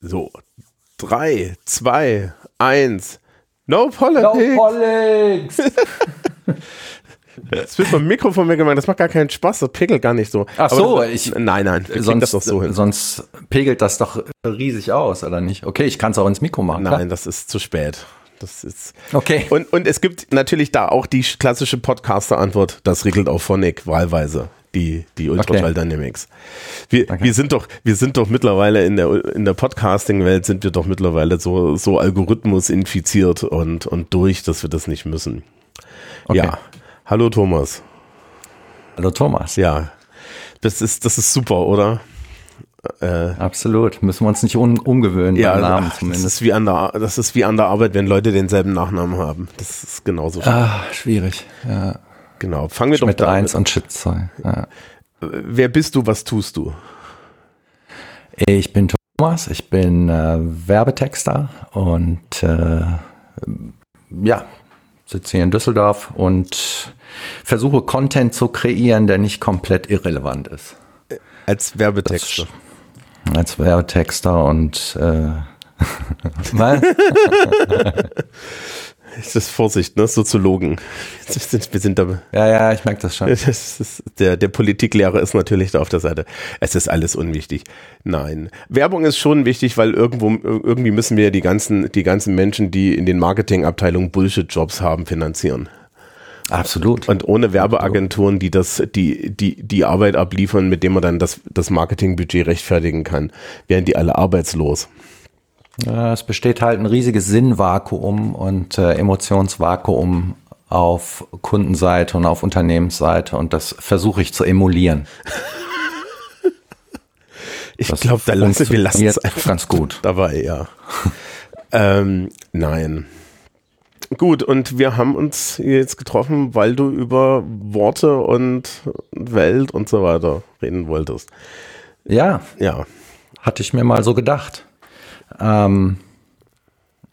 So, drei, zwei, eins. No politics. No politics. Das wird vom Mikrofon weggemacht, das macht gar keinen Spaß, das pegelt gar nicht so. Ach so, das, ich- Nein, nein, wir sonst, das doch so hin. sonst pegelt das doch riesig aus, oder nicht? Okay, ich kann es auch ins Mikro machen. Nein, das ist zu spät. Das ist. Klar. Okay. Und, und es gibt natürlich da auch die klassische Podcaster-Antwort, das regelt auf Phonic wahlweise. Die, die Ultraschall Dynamics. Wir, wir sind doch, wir sind doch mittlerweile in der, in der Podcasting-Welt sind wir doch mittlerweile so, so Algorithmus infiziert und, und durch, dass wir das nicht müssen. Okay. Ja. Hallo Thomas. Hallo Thomas. Ja. Das ist, das ist super, oder? Absolut. Müssen wir uns nicht un umgewöhnen Ja, beim Namen ach, das zumindest. ist wie an der, das ist wie an der Arbeit, wenn Leute denselben Nachnamen haben. Das ist genauso. Ah, schwierig. Ja. Genau. Fangen wir doch Mit da an. eins und Shit 2. Ja. Wer bist du, was tust du? Ich bin Thomas, ich bin äh, Werbetexter und äh, ja, sitze hier in Düsseldorf und versuche Content zu kreieren, der nicht komplett irrelevant ist. Als Werbetexter. Als Werbetexter und äh, was? Das ist Vorsicht, ne? Soziologen. Wir sind, wir sind da. Ja, ja, ich merke das schon. Das ist, der, der Politiklehrer ist natürlich da auf der Seite. Es ist alles unwichtig. Nein. Werbung ist schon wichtig, weil irgendwo, irgendwie müssen wir ja die ganzen, die ganzen Menschen, die in den Marketingabteilungen Bullshit-Jobs haben, finanzieren. Absolut. Und ohne Werbeagenturen, die das, die, die, die Arbeit abliefern, mit dem man dann das, das Marketingbudget rechtfertigen kann, wären die alle arbeitslos. Es besteht halt ein riesiges Sinnvakuum und äh, Emotionsvakuum auf Kundenseite und auf Unternehmensseite und das versuche ich zu emulieren. Ich glaube, da lassen wir lassen es einfach ganz gut. dabei, ja. ähm, nein. Gut, und wir haben uns jetzt getroffen, weil du über Worte und Welt und so weiter reden wolltest. Ja, Ja. hatte ich mir mal so gedacht. Ähm,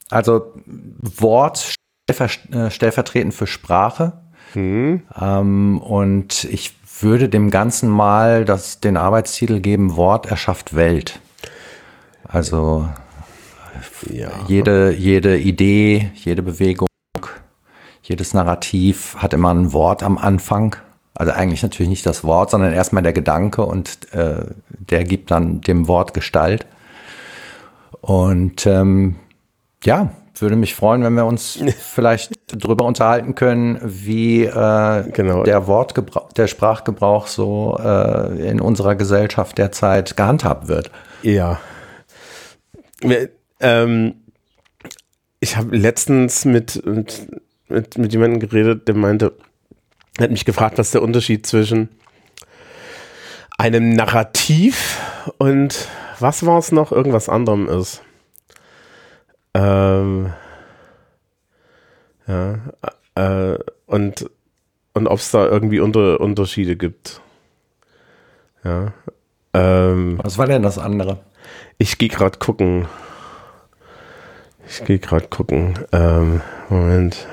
also Wort äh, stellvertretend für Sprache. Ähm, und ich würde dem Ganzen mal das, den Arbeitstitel geben, Wort erschafft Welt. Also Ja. jede, jede Idee, jede Bewegung, jedes Narrativ hat immer ein Wort am Anfang. Also eigentlich natürlich nicht das Wort, sondern erstmal der Gedanke und äh, der gibt dann dem Wort Gestalt. Und ähm, ja, würde mich freuen, wenn wir uns vielleicht darüber unterhalten können, wie äh, Genau. der Wortgebrauch, der Sprachgebrauch so äh, in unserer Gesellschaft derzeit gehandhabt wird. Ja. Wir, ähm, ich habe letztens mit, mit, mit, mit jemandem geredet, der meinte, er hat mich gefragt, was der Unterschied zwischen einem Narrativ und was war es noch? Irgendwas anderem ist. Ähm, ja, äh, und, und ob es da irgendwie unter, Unterschiede gibt. Ja. Ähm, Was war denn das andere? ich gehe gerade gucken. Ich gehe gerade gucken. Ähm, Moment.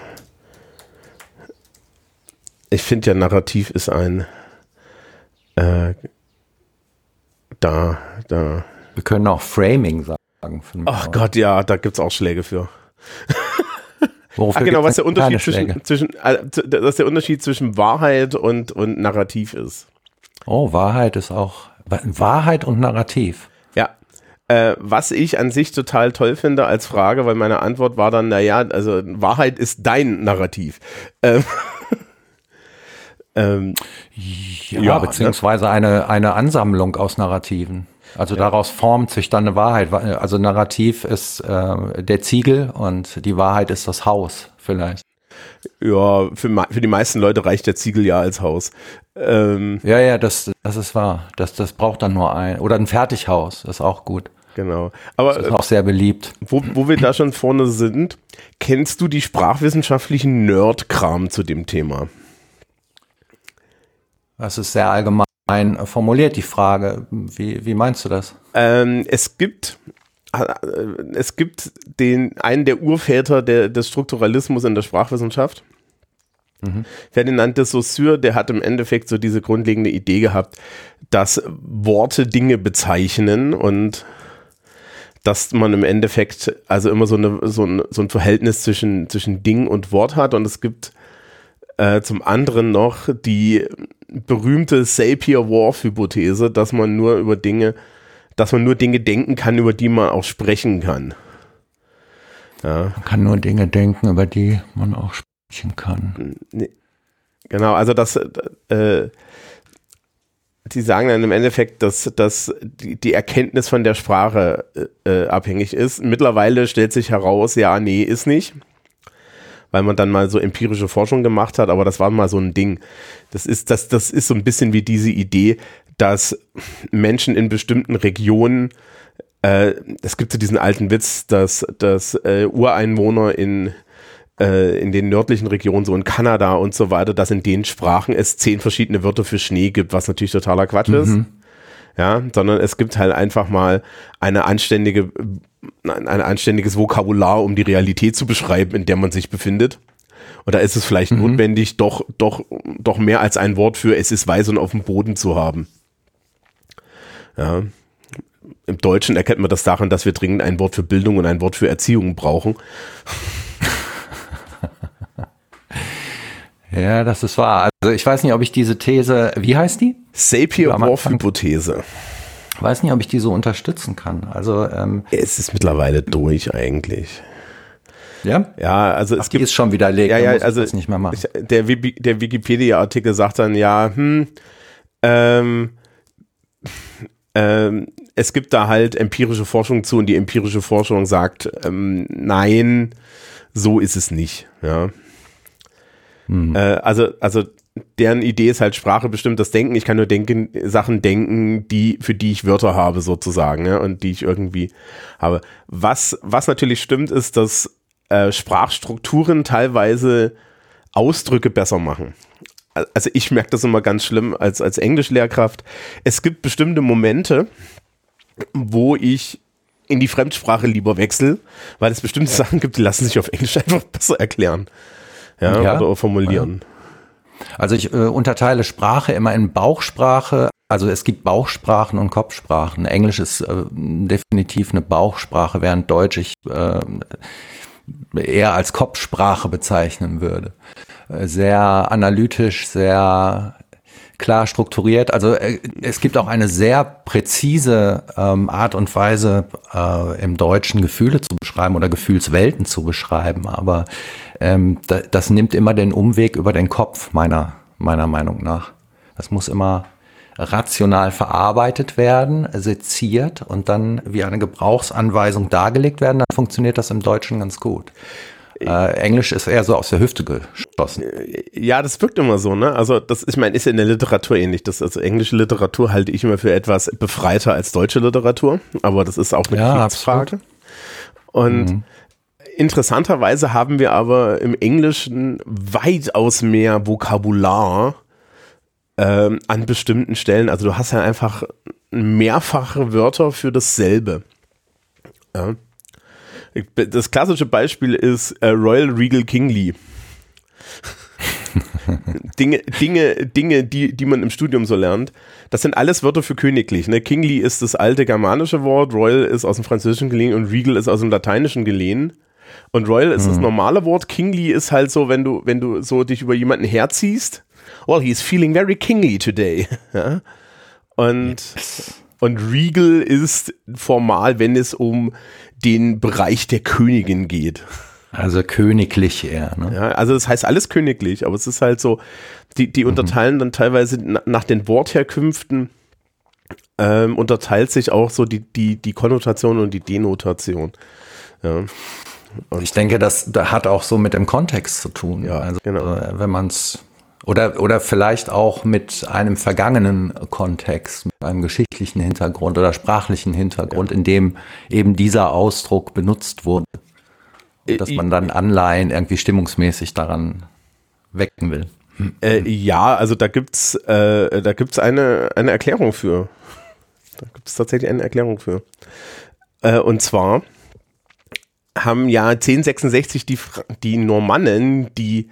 Ich finde ja, Narrativ ist ein. Äh, da, da. Wir können auch Framing sagen. Ach Gott, ja, da gibt es auch Schläge für. Wofür Ah, genau, was der Unterschied zwischen, zwischen z- dass der Unterschied zwischen Wahrheit und, und Narrativ ist. Oh, Wahrheit ist auch. Wahrheit und Narrativ. Ja. Äh, was ich an sich total toll finde als Frage, weil meine Antwort war dann, naja, also Wahrheit ist dein Narrativ. Ähm, ähm, Ja, Ja, beziehungsweise eine, eine Ansammlung aus Narrativen. Also daraus formt sich dann eine Wahrheit. Also Narrativ ist äh, der Ziegel und die Wahrheit ist das Haus vielleicht. ja, für, für die meisten Leute reicht der Ziegel ja als Haus. Ähm, Ja, ja, das, das ist wahr. Das, das braucht dann nur ein. Oder ein Fertighaus, das ist auch gut. genau. Aber Das ist auch sehr beliebt. wo, wo wir da schon vorne sind, kennst du die sprachwissenschaftlichen Nerd-Kram zu dem Thema? Das ist sehr allgemein formuliert, die Frage. Wie, wie meinst du das? Ähm, es gibt äh, es gibt den einen der Urväter der, des Strukturalismus in der Sprachwissenschaft. Ferdinand de Saussure, der hat im Endeffekt so diese grundlegende Idee gehabt, dass Worte Dinge bezeichnen und dass man im Endeffekt also immer so, eine, so, ein, so ein Verhältnis zwischen, zwischen Ding und Wort hat und es gibt äh, zum anderen noch die berühmte Sapir-Whorf-Hypothese, dass man nur über Dinge, dass man nur Dinge denken kann, über die man auch sprechen kann. Ja. Man kann nur Dinge denken, über die man auch sprechen kann. Genau, also das, äh, die sagen dann im Endeffekt, dass, dass die, die Erkenntnis von der Sprache äh, abhängig ist. Mittlerweile stellt sich heraus, ja, nee, ist nicht. Weil man dann mal so empirische Forschung gemacht hat, aber das war mal so ein Ding. Das ist, das, das ist so ein bisschen wie diese Idee, dass Menschen in bestimmten Regionen äh, es gibt so diesen alten Witz, dass, dass äh, Ureinwohner in äh, in den nördlichen Regionen, so in Kanada und so weiter, dass in den Sprachen es zehn verschiedene Wörter für Schnee gibt, was natürlich totaler Quatsch mhm. ist. Ja, sondern es gibt halt einfach mal eine anständige, ein, ein anständiges Vokabular, um die Realität zu beschreiben, in der man sich befindet. Und da ist es vielleicht mhm. notwendig, doch, doch, doch mehr als ein Wort für es ist weiß und auf dem Boden zu haben. Ja. Im Deutschen erkennt man das daran, dass wir dringend ein Wort für Bildung und ein Wort für Erziehung brauchen. Ja, das ist wahr. Also ich weiß nicht, ob ich diese These, wie heißt die? Sapir-Whorf-Hypothese. Weiß nicht, ob ich die so unterstützen kann. Also ähm, es ist mittlerweile durch eigentlich. Ja? Ja, also es Ach, gibt, ist schon widerlegt. Ja, ja, also das nicht mehr machen. der, der Wikipedia-Artikel sagt dann ja, hm, ähm, ähm, es gibt da halt empirische Forschung zu und die empirische Forschung sagt, ähm, nein, so ist es nicht. Ja. Mhm. Äh, also, also deren Idee ist halt Sprache bestimmt das Denken. Ich kann nur denken, Sachen denken, die, für die ich Wörter habe, sozusagen, ja, und die ich irgendwie habe. Was, was natürlich stimmt, ist, dass äh, Sprachstrukturen teilweise Ausdrücke besser machen. Also ich merke das immer ganz schlimm als, als Englischlehrkraft. Es gibt bestimmte Momente, wo ich in die Fremdsprache lieber wechsle, weil es bestimmte Sachen gibt, die lassen sich auf Englisch einfach besser erklären ja, ja. oder formulieren. Also ich äh, unterteile Sprache immer in Bauchsprache. Also es gibt Bauchsprachen und Kopfsprachen. Englisch ist äh, definitiv eine Bauchsprache, während Deutsch ich äh, eher als Kopfsprache bezeichnen würde. Äh, sehr analytisch, sehr klar strukturiert. Also äh, es gibt auch eine sehr präzise ähm, Art und Weise, äh, im Deutschen Gefühle zu beschreiben oder Gefühlswelten zu beschreiben. Aber ähm, da, das nimmt immer den Umweg über den Kopf, meiner, meiner Meinung nach. Das muss immer rational verarbeitet werden, seziert und dann wie eine Gebrauchsanweisung dargelegt werden, dann funktioniert das im Deutschen ganz gut. Äh, Englisch ist eher so aus der Hüfte geschossen. Ja, das wirkt immer so, ne? Also das, ich meine, ist in der Literatur ähnlich. Das, also englische Literatur halte ich immer für etwas befreiter als deutsche Literatur, aber das ist auch eine ja, Frage. Und mhm. Interessanterweise haben wir aber im Englischen weitaus mehr Vokabular ähm, an bestimmten Stellen. Also du hast ja einfach mehrfache Wörter für dasselbe. Ja. Das klassische Beispiel ist äh, Royal Regal Kingly. Dinge, Dinge, Dinge, die, die man im Studium so lernt. Das sind alles Wörter für königlich. Ne? Kingly ist das alte germanische Wort, Royal ist aus dem Französischen geliehen und Regal ist aus dem Lateinischen geliehen. Und Royal ist mhm. das normale Wort. Kingly ist halt so, wenn du, wenn du so dich über jemanden herziehst. Well, he's feeling very kingly today. ja? Und, yes. und Regal ist formal, wenn es um den Bereich der Königin geht. Also königlich eher, ne? Ja, also das heißt alles königlich, aber es ist halt so, die, die mhm. unterteilen dann teilweise nach den Wortherkünften, ähm, unterteilt sich auch so die, die, die Konnotation und die Denotation. Ja. Und ich denke, das, hat auch so mit dem Kontext zu tun. Ja, also, genau. Äh, wenn man es oder, oder vielleicht auch mit einem vergangenen Kontext, mit einem geschichtlichen Hintergrund oder sprachlichen Hintergrund, ja. in dem eben dieser Ausdruck benutzt wurde. Dass man dann Anleihen irgendwie stimmungsmäßig daran wecken will. Äh, ja, also da gibt's, äh, da gibt's eine, eine Erklärung für. Da gibt es tatsächlich eine Erklärung für. Äh, und zwar haben ja 1066 die, die Normannen, die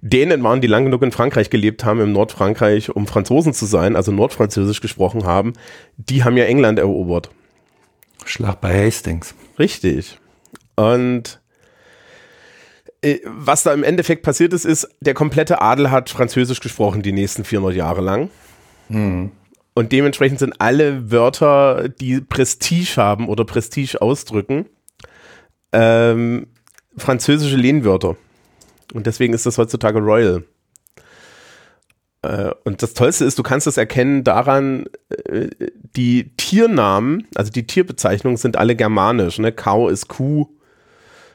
Dänen waren, die lang genug in Frankreich gelebt haben, im Nordfrankreich, um Franzosen zu sein, also Nordfranzösisch gesprochen haben, die haben ja England erobert. Schlag bei Hastings. Richtig. Und äh, was da im Endeffekt passiert ist, ist, der komplette Adel hat Französisch gesprochen die nächsten 400 Jahre lang. Mhm. Und dementsprechend sind alle Wörter, die Prestige haben oder Prestige ausdrücken, ähm, französische Lehnwörter. Und deswegen ist das heutzutage Royal. Äh, und das Tollste ist, du kannst es erkennen daran, äh, die Tiernamen, also die Tierbezeichnungen sind alle germanisch. Ne? Kau ist Kuh,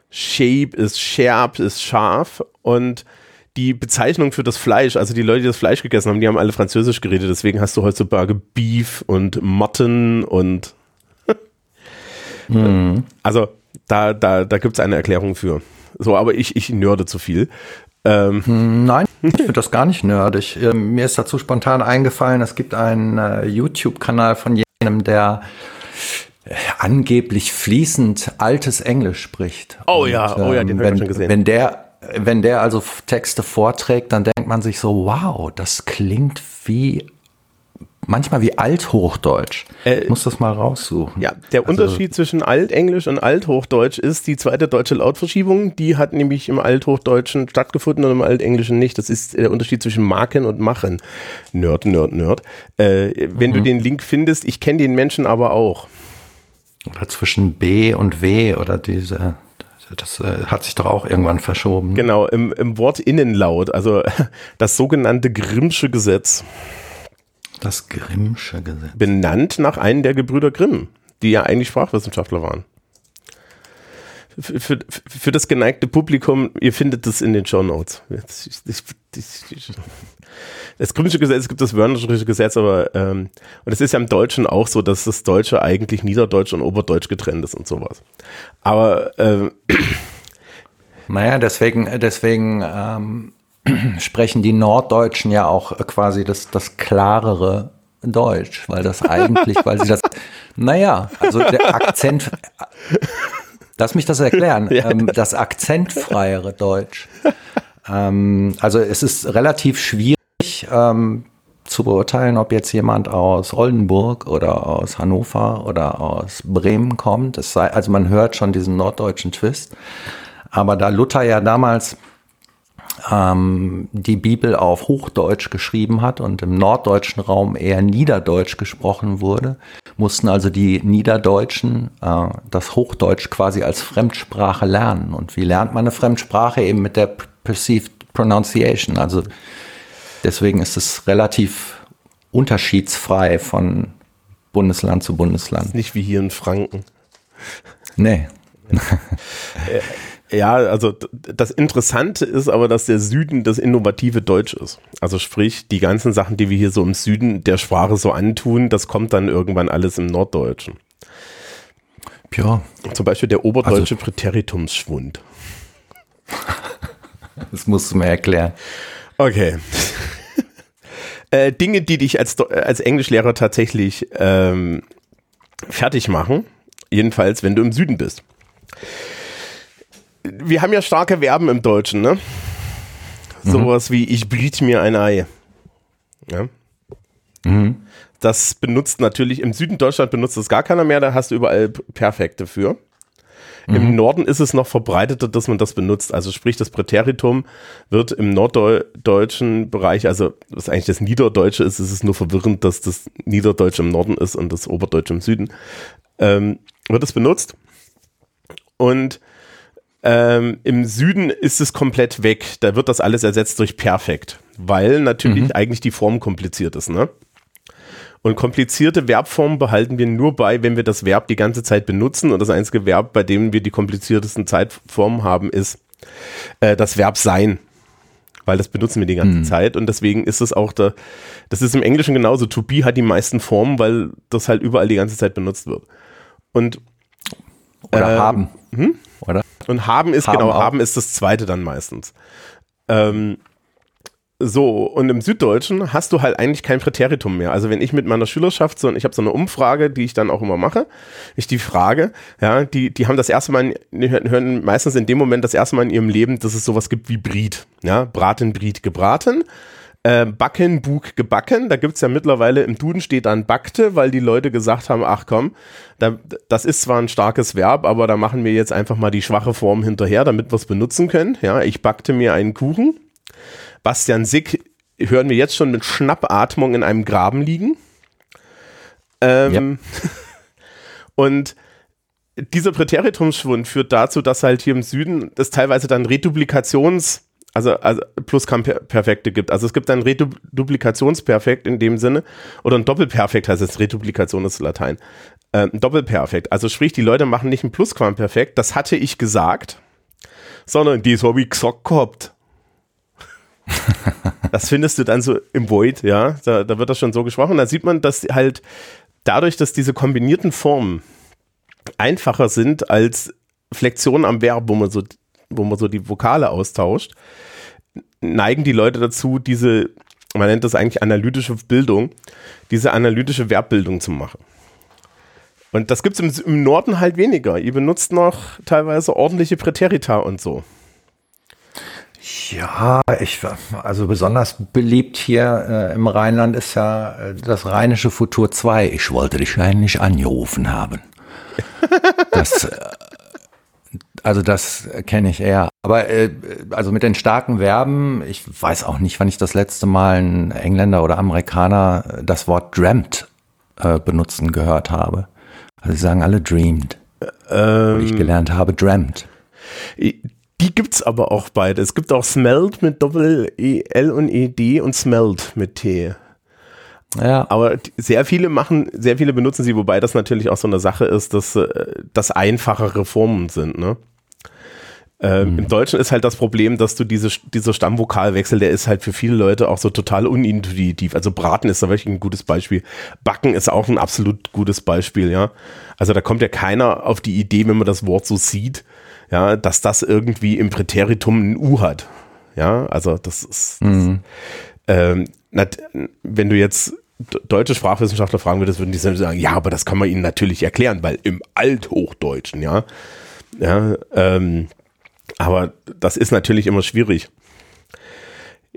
Shape ist Scherb, ist Schaf und die Bezeichnung für das Fleisch, also die Leute, die das Fleisch gegessen haben, die haben alle Französisch geredet, deswegen hast du heutzutage Beef und Mutton und hm. also da, da, da gibt es eine Erklärung für. So, aber ich, ich nörde zu viel. Ähm. Hm, nein, ich finde das gar nicht nerdig. Ähm, mir ist dazu spontan eingefallen, es gibt einen äh, YouTube-Kanal von jenem, der äh, angeblich fließend altes Englisch spricht. Oh Und, ja, oh ja, den ähm, habe ich schon gesehen. Wenn der, wenn der also Texte vorträgt, dann denkt man sich so, wow, das klingt wie manchmal wie Althochdeutsch. Äh, ich muss das mal raussuchen. Ja, der also, Unterschied zwischen Altenglisch und Althochdeutsch ist die zweite deutsche Lautverschiebung. Die hat nämlich im Althochdeutschen stattgefunden und im Altenglischen nicht. Das ist der Unterschied zwischen Marken und Machen. Nerd, Nerd, Nerd. Äh, wenn mhm. du den Link findest, ich kenne den Menschen aber auch. Oder zwischen B und W oder diese das äh, hat sich doch auch irgendwann verschoben. Genau, im, im Wort Innenlaut, also das sogenannte Grimmsche Gesetz. Das Grimmsche Gesetz. Benannt nach einem der Gebrüder Grimm, die ja eigentlich Sprachwissenschaftler waren. Für, für, für das geneigte Publikum, ihr findet das in den Show Notes. Das Grimmsche Gesetz gibt das Wörnerische Gesetz, aber ähm, und es ist ja im Deutschen auch so, dass das Deutsche eigentlich Niederdeutsch und Oberdeutsch getrennt ist und sowas. Aber ähm, naja, deswegen, deswegen ähm, sprechen die Norddeutschen ja auch quasi das, das klarere Deutsch, weil das eigentlich, weil sie das, naja, also der Akzent, lass mich das erklären, ja. ähm, das akzentfreiere Deutsch. Ähm, also es ist relativ schwierig ähm, zu beurteilen, ob jetzt jemand aus Oldenburg oder aus Hannover oder aus Bremen kommt. Es sei, also man hört schon diesen norddeutschen Twist. Aber da Luther ja damals ähm, die Bibel auf Hochdeutsch geschrieben hat und im norddeutschen Raum eher Niederdeutsch gesprochen wurde, mussten also die Niederdeutschen äh, das Hochdeutsch quasi als Fremdsprache lernen. Und wie lernt man eine Fremdsprache? Eben mit der Perceived Pronunciation. Also deswegen ist es relativ unterschiedsfrei von Bundesland zu Bundesland. Nicht wie hier in Franken. Nee. Ja, also das Interessante ist aber, dass der Süden das innovative Deutsch ist. Also sprich, die ganzen Sachen, die wir hier so im Süden der Sprache so antun, das kommt dann irgendwann alles im Norddeutschen. Ja. Zum Beispiel der oberdeutsche also, Präteritumsschwund. Das musst du mir erklären. Okay. äh, Dinge, die dich als, als Englischlehrer tatsächlich ähm, fertig machen, jedenfalls wenn du im Süden bist wir haben ja starke Verben im Deutschen, ne? Mhm. Sowas wie ich briet mir ein Ei. Ja. Mhm. Das benutzt natürlich, im Süden Deutschland benutzt das gar keiner mehr, da hast du überall Perfekte für. Mhm. Im Norden ist es noch verbreiteter, dass man das benutzt. Also sprich, das Präteritum wird im norddeutschen Bereich, also was eigentlich das Niederdeutsche ist, ist es nur verwirrend, dass das Niederdeutsche im Norden ist und das Oberdeutsche im Süden, ähm, wird es benutzt. Und ähm, Im Süden ist es komplett weg. Da wird das alles ersetzt durch perfekt, weil natürlich mhm. eigentlich die Form kompliziert ist. Ne? Und komplizierte Verbformen behalten wir nur bei, wenn wir das Verb die ganze Zeit benutzen. Und das einzige Verb, bei dem wir die kompliziertesten Zeitformen haben, ist äh, das Verb sein. Weil das benutzen wir die ganze mhm. Zeit. Und deswegen ist es auch da, das ist im Englischen genauso. To be hat die meisten Formen, weil das halt überall die ganze Zeit benutzt wird. Und oder äh, haben. Hm? Oder? Und haben ist, haben genau, auch. haben ist das zweite dann meistens. Ähm, so, und im Süddeutschen hast du halt eigentlich kein Präteritum mehr. Also wenn ich mit meiner Schülerschaft so, ich habe so eine Umfrage, die ich dann auch immer mache, ich die frage, ja, die, die haben das erste Mal, die hören meistens in dem Moment das erste Mal in ihrem Leben, dass es sowas gibt wie Briet, ja, Braten, Briet, gebraten. Äh, backen, Bug, gebacken. Da gibt es ja mittlerweile im Duden steht dann backte, weil die Leute gesagt haben, ach komm, da, das ist zwar ein starkes Verb, aber da machen wir jetzt einfach mal die schwache Form hinterher, damit wir es benutzen können. Ja, ich backte mir einen Kuchen. Bastian Sick hören wir jetzt schon mit Schnappatmung in einem Graben liegen. Ähm, ja. Und dieser Präteritumsschwund führt dazu, dass halt hier im Süden das teilweise dann Reduplikations- also, also Plusquamperfekte gibt. Also es gibt ein Reduplikationsperfekt in dem Sinne oder ein Doppelperfekt heißt es, Reduplikation ist Latein. Äh, ein Doppelperfekt. Also sprich, die Leute machen nicht ein Plusquamperfekt, das hatte ich gesagt, sondern die habe ich gesagt gehabt. das findest du dann so im Void, ja, da, da wird das schon so gesprochen. Da sieht man, dass halt dadurch, dass diese kombinierten Formen einfacher sind als Flexion am Verb, wo man so wo man so die Vokale austauscht, neigen die Leute dazu, diese, man nennt das eigentlich analytische Bildung, diese analytische Verbbildung zu machen. Und das gibt es im, im, Norden halt weniger. Ihr benutzt noch teilweise ordentliche Präterita und so. Ja, ich, also besonders beliebt hier äh, im Rheinland ist ja äh, das rheinische Futur 2. Ich wollte dich eigentlich angerufen haben. Das, äh, also das kenne ich eher. Aber äh, also mit den starken Verben, ich weiß auch nicht, wann ich das letzte Mal einen Engländer oder Amerikaner das Wort dreamt äh, benutzen gehört habe. Also sie sagen alle dreamed. Ähm, ich gelernt habe dreamt. Die gibt's aber auch beide. Es gibt auch smelled mit Doppel E L und E D und smelled mit T. Ja. Aber sehr viele machen, sehr viele benutzen sie, wobei das natürlich auch so eine Sache ist, dass äh, das einfachere Formen sind, ne? Ähm, mhm. Im Deutschen ist halt das Problem, dass du diese, dieser Stammvokalwechsel, der ist halt für viele Leute auch so total unintuitiv. Also Braten ist da wirklich ein gutes Beispiel. Backen ist auch ein absolut gutes Beispiel, ja. Also da kommt ja keiner auf die Idee, wenn man das Wort so sieht, ja, dass das irgendwie im Präteritum ein U hat. Ja, also das ist, mhm. ähm, wenn du jetzt deutsche Sprachwissenschaftler fragen würdest, würden die sagen, ja, aber das kann man ihnen natürlich erklären, weil im Althochdeutschen, ja, ja, ähm, aber das ist natürlich immer schwierig.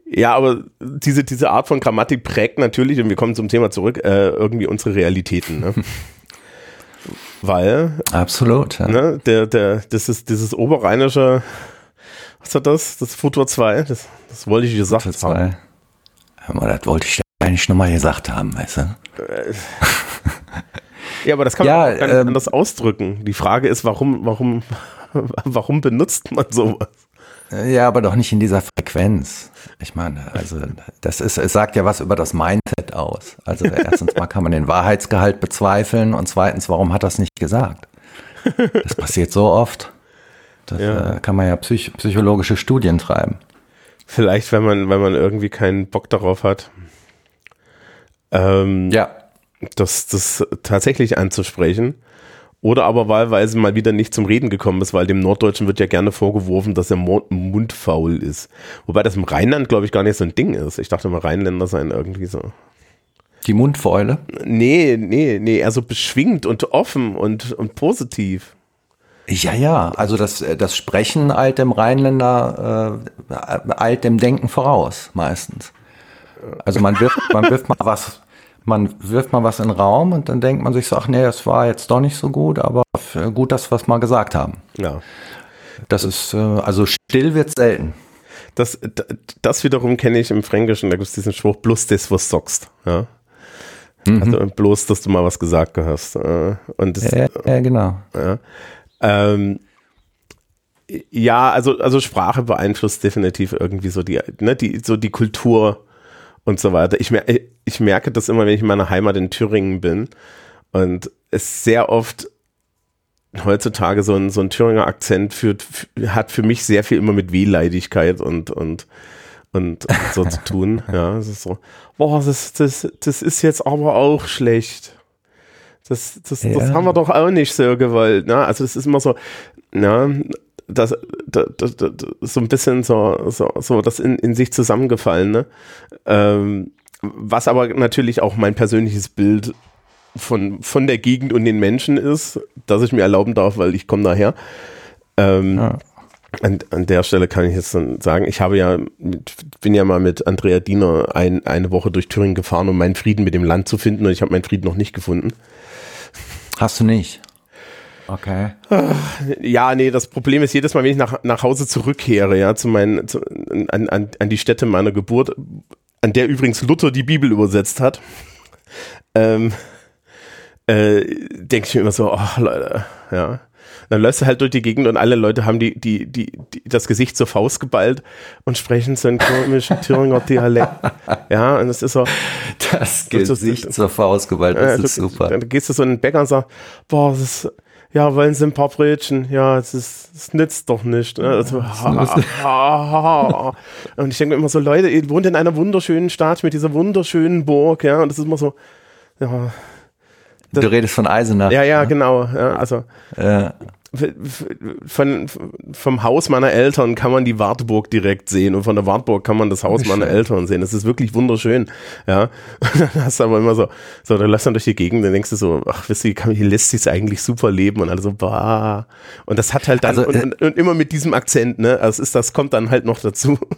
Ja, aber diese, diese Art von Grammatik prägt natürlich, und wir kommen zum Thema zurück, äh, irgendwie unsere Realitäten. Ne? Weil. Absolut. Ja. Ne, der, der, das ist dieses oberrheinische, was hat das? Das Futur 2, das, das wollte ich gesagt Futur haben. Hör mal, das wollte ich eigentlich nochmal gesagt haben, weißt du? Äh, ja, aber das kann ja, man auch ähm, anders ausdrücken. Die Frage ist, warum, warum, warum benutzt man sowas? Ja, aber doch nicht in dieser Frequenz. Ich meine, also das ist, es sagt ja was über das Mindset aus. Also erstens mal kann man den Wahrheitsgehalt bezweifeln und zweitens, warum hat das nicht gesagt? Das passiert so oft. Da ja. äh, kann man ja psych psychologische Studien treiben. Vielleicht, wenn man, wenn man irgendwie keinen Bock darauf hat. Ähm, ja. Das, das tatsächlich anzusprechen. Oder aber wahlweise mal wieder nicht zum Reden gekommen ist, weil dem Norddeutschen wird ja gerne vorgeworfen, dass er mundfaul ist. Wobei das im Rheinland, glaube ich, gar nicht so ein Ding ist. Ich dachte immer, Rheinländer seien irgendwie so. Die Mundfäule? Nee, nee, nee, eher so beschwingt und offen und, und positiv. Ja, ja, also das, das Sprechen eilt dem Rheinländer, äh, eilt dem Denken voraus, meistens. Also man wirft, man wirft mal was man wirft mal was in den Raum und dann denkt man sich so, ach nee, das war jetzt doch nicht so gut, aber gut, dass wir es mal gesagt haben. Ja. Das ist, äh, also still wird selten. Das, das wiederum kenne ich im Fränkischen, da gibt es diesen Spruch, bloß das, was sagst. Ja. Mhm. Also bloß, dass du mal was gesagt hast. Äh, und das, ja, ja, genau. Ja. Ähm, ja, also, also Sprache beeinflusst definitiv irgendwie so die, ne, die, so die Kultur und so weiter. Ich, mer ich merke das immer, wenn ich in meiner Heimat in Thüringen bin und es sehr oft heutzutage so ein, so ein Thüringer Akzent führt, hat für mich sehr viel immer mit Wehleidigkeit und, und, und, so zu tun. Ja, es ist so, boah, das, das, das ist jetzt aber auch schlecht. Das, das, ja. das haben wir doch auch nicht so gewollt. Ne? Also es ist immer so, ja, das, das, das, das, so ein bisschen so, so, so das in, in sich zusammengefallen. Ne? Ähm, was aber natürlich auch mein persönliches Bild von, von der Gegend und den Menschen ist, dass ich mir erlauben darf, weil ich komme daher. Ähm, ja. an, an der Stelle kann ich jetzt dann sagen, ich habe ja, mit, bin ja mal mit Andrea Diener ein, eine Woche durch Thüringen gefahren, um meinen Frieden mit dem Land zu finden und ich habe meinen Frieden noch nicht gefunden. Hast du nicht? Okay. Ja, nee, das Problem ist jedes Mal, wenn ich nach, nach Hause zurückkehre, ja, zu meinen, zu, an, an, an die Stätte meiner Geburt, an der übrigens Luther die Bibel übersetzt hat, ähm, äh, denke ich mir immer so, ach Leute, ja. Dann läufst du halt durch die Gegend und alle Leute haben die, die, die, die das Gesicht zur Faust geballt und sprechen so einen komischen Thüringer Dialekt. Ja, und es ist so. Das Gesicht so, zur Faust geballt, das äh, ist du, super. Dann gehst du so in den Bäcker und sagst, boah, das ist, ja, wollen Sie ein paar Brötchen? Ja, es ist, es nützt doch nicht. Ne? Also, ha, ha, ha, und ich denke mir immer so, Leute, ihr wohnt in einer wunderschönen Stadt mit dieser wunderschönen Burg, ja, und das ist immer so, ja. Das, du redest von Eisenach. Ja, ja, genau. Ja, also, Ja. Von, vom Haus meiner Eltern kann man die Wartburg direkt sehen und von der Wartburg kann man das Haus meiner Eltern sehen. Das ist wirklich wunderschön. Ja, und dann hast du aber immer so, so, dann läufst du dann durch die Gegend, dann denkst du so, ach, wisst ihr, hier lässt sich eigentlich super leben und alle so, bah. Und das hat halt dann, Also, und, und, und immer mit diesem Akzent, ne, also ist, das kommt dann halt noch dazu.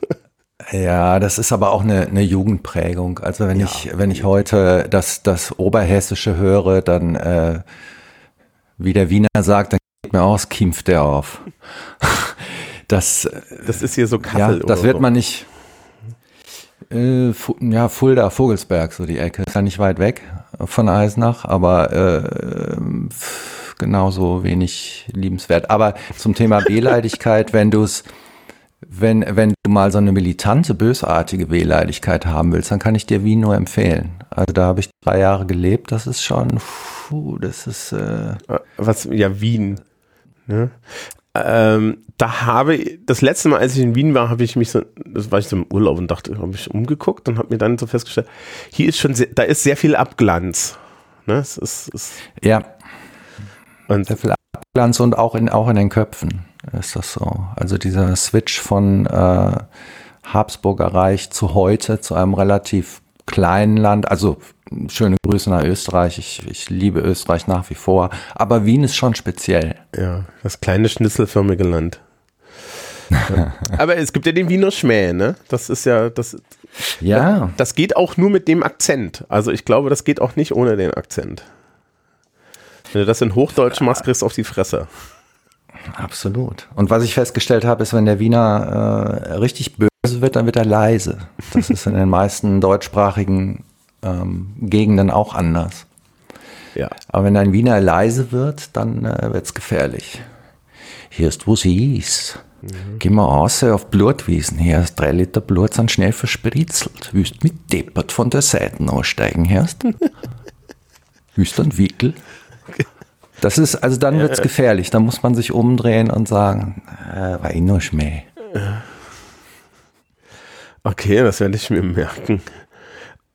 Ja, das ist aber auch eine, eine Jugendprägung. Also wenn ich, wenn ich heute das, das Oberhessische höre, dann, äh, wie der Wiener sagt, dann mir aus, kimpft der auf. Das, Das ist hier so ja, Kassel das oder wird so. man nicht, äh, ja, Fulda, Vogelsberg, so die Ecke, ist ja nicht weit weg von Eisenach, aber äh, genauso wenig liebenswert. Aber zum Thema Wehleidigkeit, wenn du es, wenn, wenn du mal so eine militante, bösartige Wehleidigkeit haben willst, dann kann ich dir Wien nur empfehlen. Also da habe ich drei Jahre gelebt, das ist schon, puh, das ist, äh, was, ja, Wien. Ne? Ähm, da habe ich, das letzte Mal, als ich in Wien war, habe ich mich so, das war ich so im Urlaub und dachte, habe ich umgeguckt und habe mir dann so festgestellt, hier ist schon, sehr, da ist sehr viel Abglanz. Ne? Es ist, es, ja, und sehr viel Abglanz und auch in, auch in den Köpfen ist das so. Also dieser Switch von äh, Habsburger Reich zu heute, zu einem relativ kleinen Land. Also schöne Grüße nach Österreich. Ich, ich liebe Österreich nach wie vor. Aber Wien ist schon speziell. ja, das kleine schnitzelförmige Land. Ja. Aber es gibt ja den Wiener Schmäh, ne? Das ist ja, das, Ja, das geht auch nur mit dem Akzent. Also ich glaube, das geht auch nicht ohne den Akzent. Wenn du das in Hochdeutsch machst, kriegst du auf die Fresse. absolut. Und was ich festgestellt habe, ist, wenn der Wiener äh, richtig böse wird, dann wird er leise. Das ist in den meisten deutschsprachigen ähm, Gegenden auch anders. Ja. Aber wenn ein Wiener leise wird, dann äh, wird's gefährlich. Hier ist, wo sie ist. Geh mal raus auf Blutwiesen. Hier ist drei Liter Blut sind schnell verspritzelt. Willst mit deppert von der Seite aussteigen, hörst? Willst du einen Wickel? Das ist, also dann wird's gefährlich. Da muss man sich umdrehen und sagen, äh, war eh nur Schmäh. Okay, das werde ich mir merken.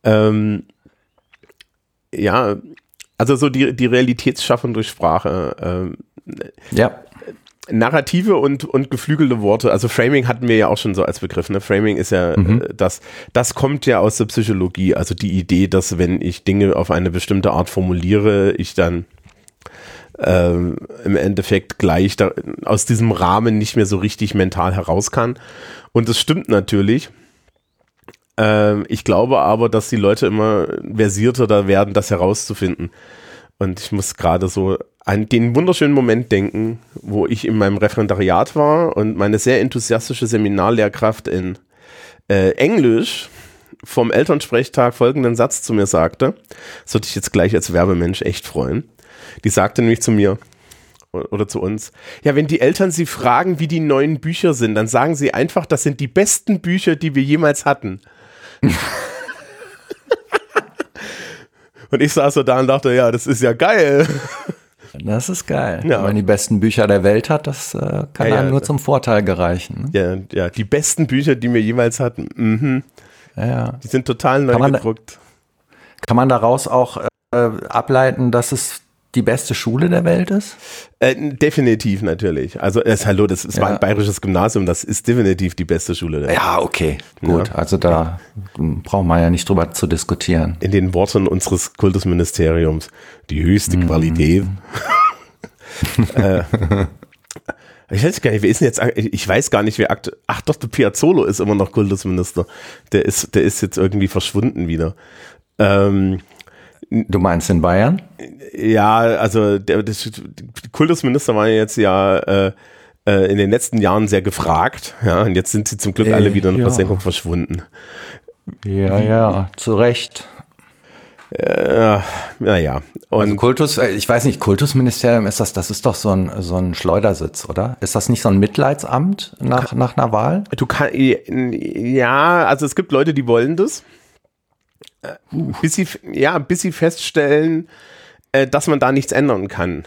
Ähm, ja, also so die, die Realitätsschaffung durch Sprache. Ähm, Ja, Narrative und, und geflügelte Worte, also Framing hatten wir ja auch schon so als Begriff. Ne? Framing ist ja äh, das, das kommt ja aus der Psychologie, also die Idee, dass wenn ich Dinge auf eine bestimmte Art formuliere, ich dann ähm, im Endeffekt gleich da, aus diesem Rahmen nicht mehr so richtig mental heraus kann. Und das stimmt natürlich. Ähm, ich glaube aber, dass die Leute immer versierter da werden, das herauszufinden. Und ich muss gerade so an den wunderschönen Moment denken, wo ich in meinem Referendariat war und meine sehr enthusiastische Seminarlehrkraft in äh, Englisch vom Elternsprechtag folgenden Satz zu mir sagte. Das würde ich jetzt gleich als Werbemensch echt freuen. Die sagte nämlich zu mir oder zu uns, ja, wenn die Eltern sie fragen, wie die neuen Bücher sind, dann sagen sie einfach, das sind die besten Bücher, die wir jemals hatten. und ich saß so da und dachte, ja, das ist ja geil. das ist geil. Ja. Wenn man die besten Bücher der Welt hat, das äh, kann Ja, ja. einem nur zum Vorteil gereichen. Ne? Ja, ja, die besten Bücher, die wir jemals hatten. Mhm. Ja, ja. Die sind total neu Kann man da- gedruckt. Kann man daraus auch äh, ableiten, dass es die beste Schule der Welt ist? Äh, definitiv natürlich. Also es, hallo, das, es war Ja. ein bayerisches Gymnasium, das ist definitiv die beste Schule. Der Welt. Ja, okay, gut. Ja. Also da braucht man ja nicht drüber zu diskutieren. In den Worten unseres Kultusministeriums, die höchste Mhm. Qualität. äh, Ich weiß gar nicht, wer ist denn jetzt, ich weiß gar nicht, wer aktuell, ach doch, der Piazzolo ist immer noch Kultusminister. Der ist, der ist jetzt irgendwie verschwunden wieder. Ähm, du meinst in Bayern? Ja, also der, der Kultusminister waren jetzt ja äh, äh, in den letzten Jahren sehr gefragt, ja, und jetzt sind sie zum Glück äh, alle wieder in der ja. Versenkung verschwunden. Ja, ja, zu Recht. Äh, naja. Und also Kultus, äh, ich weiß nicht, Kultusministerium ist das, das ist doch so ein, so ein Schleudersitz, oder? Ist das nicht so ein Mitleidsamt nach, nach einer Wahl? Du kannst, ja, also es gibt Leute, die wollen das. Uh. Bis sie, ja, bis sie feststellen, äh, dass man da nichts ändern kann.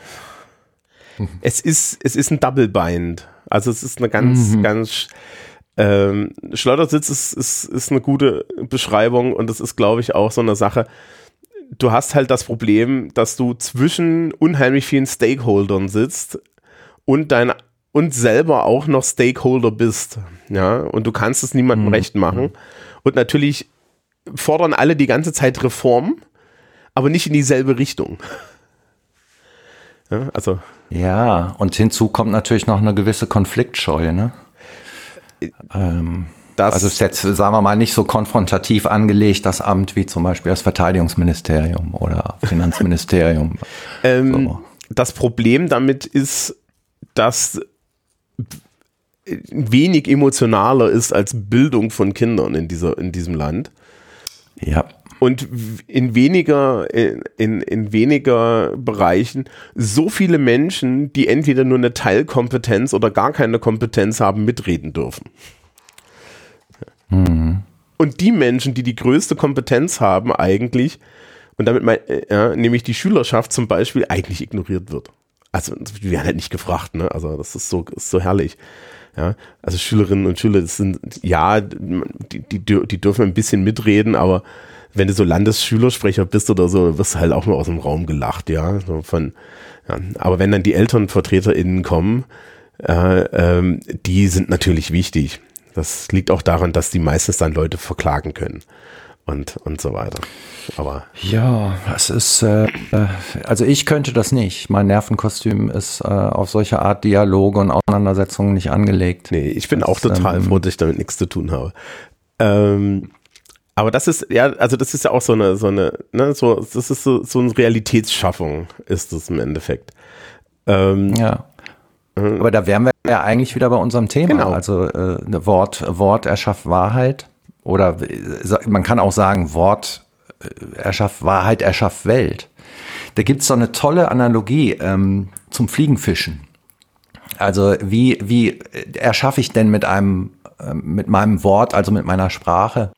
Mhm. Es ist, es ist ein Double Bind. Also es ist eine ganz, mhm. ganz, ähm, Schleudersitz ist, ist, ist eine gute Beschreibung und das ist, glaube ich, auch so eine Sache du hast halt das Problem, dass du zwischen unheimlich vielen Stakeholdern sitzt und dein und selber auch noch Stakeholder bist, ja, und du kannst es niemandem mhm. recht machen. Und natürlich fordern alle die ganze Zeit Reform, aber nicht in dieselbe Richtung. Ja, also. Ja, und hinzu kommt natürlich noch eine gewisse Konfliktscheue, ne? Äh, ähm. Das also ist jetzt, sagen wir mal, nicht so konfrontativ angelegt, das Amt wie zum Beispiel das Verteidigungsministerium oder Finanzministerium. ähm, so. Das Problem damit ist, dass wenig emotionaler ist als Bildung von Kindern in, dieser, in diesem Land. Ja. Und in weniger, in, in weniger Bereichen so viele Menschen, die entweder nur eine Teilkompetenz oder gar keine Kompetenz haben, mitreden dürfen. Mhm. Und die Menschen, die die größte Kompetenz haben, eigentlich, und damit mein, äh, ja, nämlich die Schülerschaft zum Beispiel, eigentlich ignoriert wird. Also, wir werden halt nicht gefragt, ne? Also, das ist so, ist so herrlich. Ja, also Schülerinnen und Schüler, das sind, ja, die, die, die dürfen ein bisschen mitreden, aber wenn du so Landesschülersprecher bist oder so, wirst du halt auch mal aus dem Raum gelacht, ja. So von, ja. Aber wenn dann die ElternvertreterInnen kommen, äh, ähm, die sind natürlich wichtig. Das liegt auch daran, dass die meistens dann Leute verklagen können und, und so weiter. Aber ja, es ist, äh, äh, also ich könnte das nicht. Mein Nervenkostüm ist äh, auf solche Art Dialoge und Auseinandersetzungen nicht angelegt. Nee, ich bin das, auch total ähm, froh, dass ich damit nichts zu tun habe. Ähm, aber das ist, ja, also das ist ja auch so eine, so eine, ne, so, das ist so, so eine Realitätsschaffung, ist es im Endeffekt. Ähm, ja. Mhm. Aber da wären wir ja eigentlich wieder bei unserem Thema. Genau. Also äh, Wort, Wort erschafft Wahrheit. Oder äh, man kann auch sagen, Wort äh, erschafft Wahrheit, erschafft Welt. Da gibt es so eine tolle Analogie ähm, zum Fliegenfischen. Also wie, wie erschaffe ich denn mit einem, äh, mit meinem Wort, also mit meiner Sprache,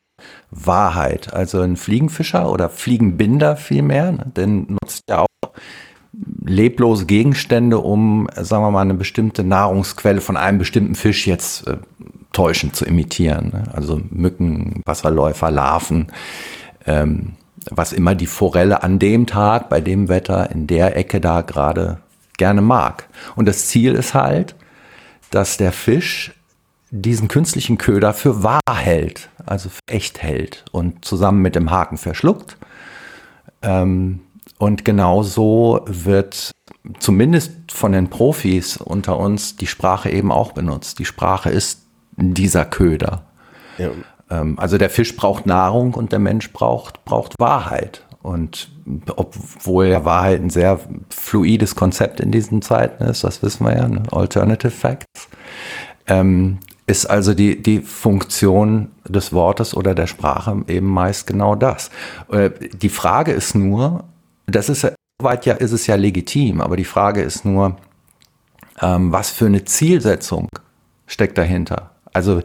Wahrheit? Also ein Fliegenfischer oder Fliegenbinder vielmehr, ne, denn nutzt ja auch leblose Gegenstände, um, sagen wir mal, eine bestimmte Nahrungsquelle von einem bestimmten Fisch jetzt äh, täuschend zu imitieren. Ne? Also Mücken, Wasserläufer, Larven, ähm, was immer die Forelle an dem Tag, bei dem Wetter, in der Ecke da gerade gerne mag. Und das Ziel ist halt, dass der Fisch diesen künstlichen Köder für wahr hält, also für echt hält und zusammen mit dem Haken verschluckt. Ähm, und genau so wird zumindest von den Profis unter uns die Sprache eben auch benutzt. Die Sprache ist dieser Köder. Ja. Ähm, also der Fisch braucht Nahrung und der Mensch braucht, braucht Wahrheit. Und obwohl ja Wahrheit ein sehr fluides Konzept in diesen Zeiten ist, das wissen wir ja, ne? Alternative Facts, ähm, ist also die, die Funktion des Wortes oder der Sprache eben meist genau das. Äh, die Frage ist nur, das ist soweit ja, ist es ja legitim, aber die Frage ist nur, ähm, was für eine Zielsetzung steckt dahinter? Also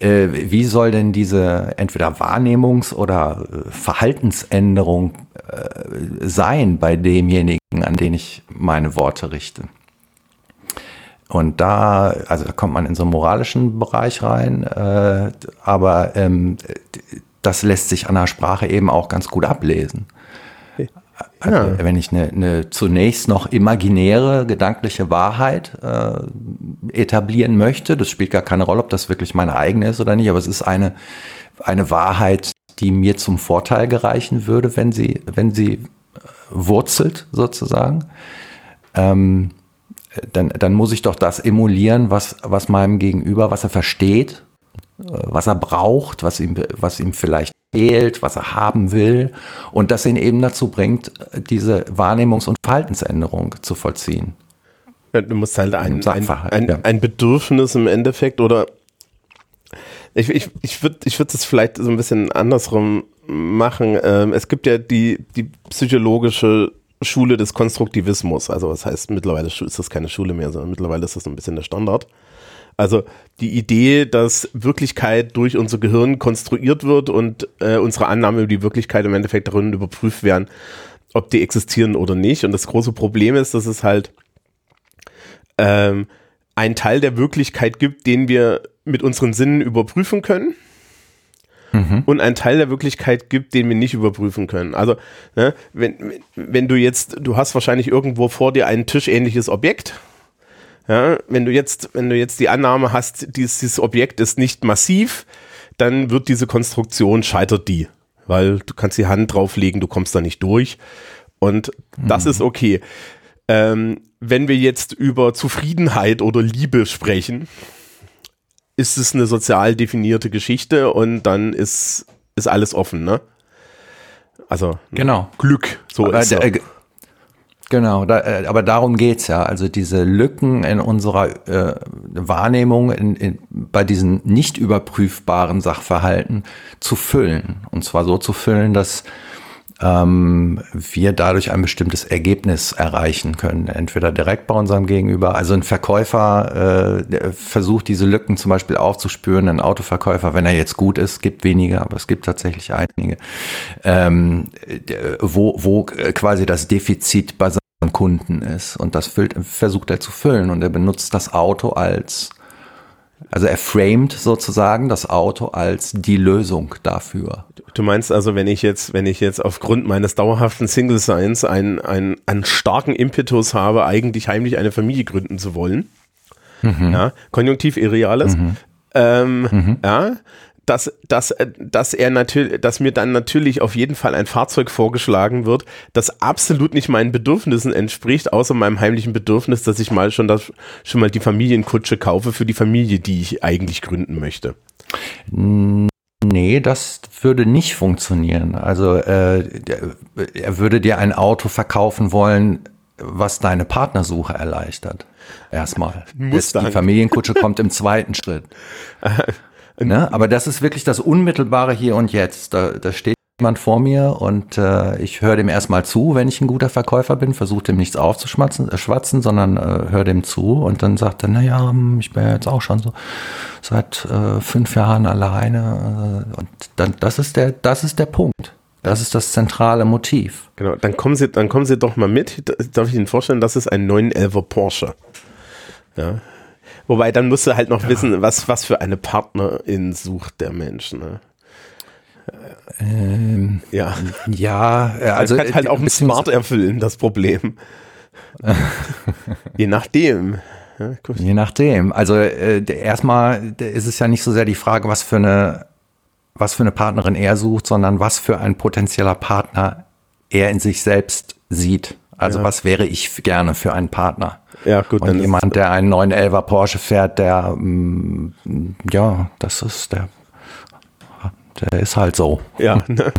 äh, wie soll denn diese entweder Wahrnehmungs- oder äh, Verhaltensänderung äh, sein bei demjenigen, an den ich meine Worte richte? Und da, also da kommt man in so einen moralischen Bereich rein, äh, aber ähm, das lässt sich an der Sprache eben auch ganz gut ablesen. Also, ja. Wenn ich eine, eine zunächst noch imaginäre gedankliche Wahrheit äh, etablieren möchte, das spielt gar keine Rolle, ob das wirklich meine eigene ist oder nicht, aber es ist eine, eine Wahrheit, die mir zum Vorteil gereichen würde, wenn sie, wenn sie wurzelt sozusagen. Ähm, dann, dann muss ich doch das emulieren, was, was meinem Gegenüber, was er versteht, äh, was er braucht, was ihm, was ihm vielleicht fehlt, was er haben will und das ihn eben dazu bringt, diese Wahrnehmungs- und Verhaltensänderung zu vollziehen. Ja, du musst halt ein, ein, ein, ein Bedürfnis im Endeffekt oder ich, ich, ich würde ich würd das vielleicht so ein bisschen andersrum machen. Ähm, es gibt ja die, die psychologische Schule des Konstruktivismus. Also was heißt, mittlerweile ist das keine Schule mehr, sondern mittlerweile ist das ein bisschen der Standard. Also die Idee, dass Wirklichkeit durch unser Gehirn konstruiert wird und äh, unsere Annahme über die Wirklichkeit im Endeffekt darin überprüft werden, ob die existieren oder nicht. Und das große Problem ist, dass es halt ähm, einen Teil der Wirklichkeit gibt, den wir mit unseren Sinnen überprüfen können. Mhm. Und einen Teil der Wirklichkeit gibt, den wir nicht überprüfen können. Also, ne, wenn, wenn du jetzt, du hast wahrscheinlich irgendwo vor dir ein tischähnliches Objekt. Ja, wenn du jetzt, wenn du jetzt die Annahme hast, dieses Objekt ist nicht massiv, dann wird diese Konstruktion scheitert die, weil du kannst die Hand drauflegen, du kommst da nicht durch. Und das mhm. ist okay. Ähm, wenn wir jetzt über Zufriedenheit oder Liebe sprechen, ist es eine sozial definierte Geschichte und dann ist, ist alles offen, ne? Also genau. Glück, so aber ist der, Genau, da, äh, aber darum geht's ja. Also diese Lücken in unserer äh, Wahrnehmung in, in, bei diesen nicht überprüfbaren Sachverhalten zu füllen. Und zwar so zu füllen, dass ähm, wir dadurch ein bestimmtes Ergebnis erreichen können. Entweder direkt bei unserem Gegenüber, also ein Verkäufer äh, versucht diese Lücken zum Beispiel aufzuspüren, ein Autoverkäufer, wenn er jetzt gut ist, gibt wenige, aber es gibt tatsächlich einige, ähm, wo, wo quasi das Defizit bei seinem Kunden ist. Und das füllt, versucht er zu füllen und er benutzt das Auto als also er framed sozusagen das Auto als die Lösung dafür. Du meinst also, wenn ich jetzt, wenn ich jetzt aufgrund meines dauerhaften Single-Seins einen, einen, einen starken Impetus habe, eigentlich heimlich eine Familie gründen zu wollen, mhm. ja, Konjunktiv irreales, mhm. Ähm, mhm. ja, dass, dass, dass er natürlich, dass mir dann natürlich auf jeden Fall ein Fahrzeug vorgeschlagen wird, das absolut nicht meinen Bedürfnissen entspricht, außer meinem heimlichen Bedürfnis, dass ich mal schon das, schon mal die Familienkutsche kaufe für die Familie, die ich eigentlich gründen möchte. Nee, das würde nicht funktionieren. Also äh, er würde dir ein Auto verkaufen wollen, was deine Partnersuche erleichtert. Erstmal. Muss die Familienkutsche kommt im zweiten Schritt. Ne? Aber das ist wirklich das Unmittelbare hier und jetzt. Da, da steht jemand vor mir und äh, ich höre dem erstmal zu, wenn ich ein guter Verkäufer bin, versuche dem nichts aufzuschwatzen, äh, schwatzen, sondern äh, höre dem zu und dann sagt er, naja, hm, ich bin ja jetzt auch schon so seit äh, fünf Jahren alleine. Äh, und dann, das ist der, das ist der Punkt. Das ist das zentrale Motiv. Genau, dann kommen Sie, dann kommen Sie doch mal mit. Darf ich Ihnen vorstellen, das ist ein 911er Porsche. Ja, Wobei, dann musst du halt noch ja. wissen, was, was für eine Partnerin sucht der Mensch. Ne? Ähm, ja. Ja, also. Das kann halt auch ein Smart erfüllen, das Problem. Je nachdem. Ja, Je nachdem. Also äh, erstmal ist es ja nicht so sehr die Frage, was für eine was für eine Partnerin er sucht, sondern was für ein potenzieller Partner er in sich selbst sieht. Also ja. was wäre ich gerne für einen Partner? Ja, gut. Und jemand, der einen 911er Porsche fährt, der, mm, ja, das ist der, der ist halt so. Ja, ne?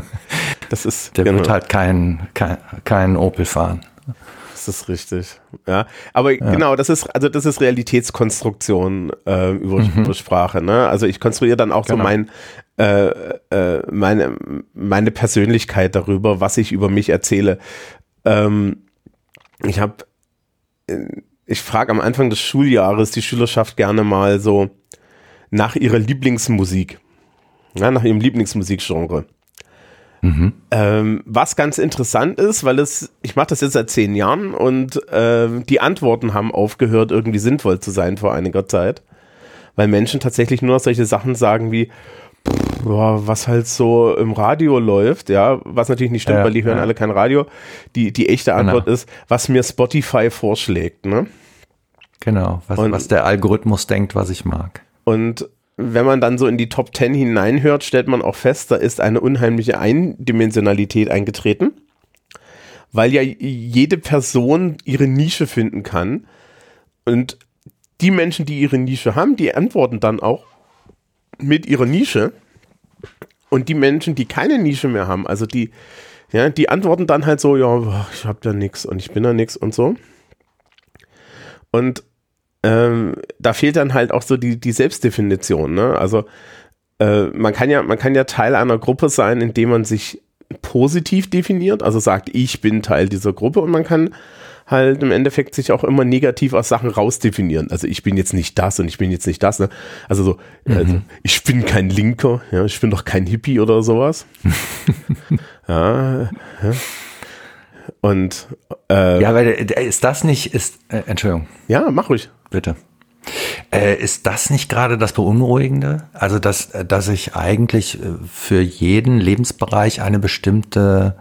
das ist. Der genau. wird halt kein, kein, kein Opel fahren. Das ist richtig. Ja, aber ja. genau, das ist also das ist Realitätskonstruktion äh, über, mhm. über, Sprache. Ne? Also ich konstruiere dann auch genau. so mein äh, äh, meine meine Persönlichkeit darüber, was ich über mich erzähle. Ähm, ich habe ich frage am Anfang des Schuljahres die Schülerschaft gerne mal so nach ihrer Lieblingsmusik, ja, nach ihrem Lieblingsmusikgenre. Mhm. Ähm, was ganz interessant ist, weil es, ich mache das jetzt seit zehn Jahren und äh, die Antworten haben aufgehört, irgendwie sinnvoll zu sein vor einiger Zeit, weil Menschen tatsächlich nur noch solche Sachen sagen wie, boah, was halt so im Radio läuft, ja, was natürlich nicht stimmt, ja, weil die hören ja. alle kein Radio. Die, die echte Antwort genau. ist, was mir Spotify vorschlägt, ne? Genau, was, und, was der Algorithmus denkt, was ich mag. Und wenn man dann so in die Top 10 hineinhört, stellt man auch fest, da ist eine unheimliche Eindimensionalität eingetreten, weil ja jede Person ihre Nische finden kann und die Menschen, die ihre Nische haben, die antworten dann auch mit ihrer Nische. Und die Menschen, die keine Nische mehr haben, also die, ja, die antworten dann halt so, ja, ich hab da nix und ich bin da nix und so. Und ähm, da fehlt dann halt auch so die, die Selbstdefinition, ne? Also äh, man kann ja, man kann ja Teil einer Gruppe sein, indem man sich positiv definiert, also sagt, ich bin Teil dieser Gruppe und man kann halt im Endeffekt sich auch immer negativ aus Sachen rausdefinieren. Also ich bin jetzt nicht das und ich bin jetzt nicht das. Ne? Also so, mhm. also ich bin kein Linker, ja, ich bin doch kein Hippie oder sowas. ja, ja. Und äh, ja, aber ist das nicht, ist, äh, Entschuldigung. Ja, mach ruhig. Bitte. Äh, ist das nicht gerade das Beunruhigende? Also, dass, dass ich eigentlich äh, für jeden Lebensbereich eine bestimmte,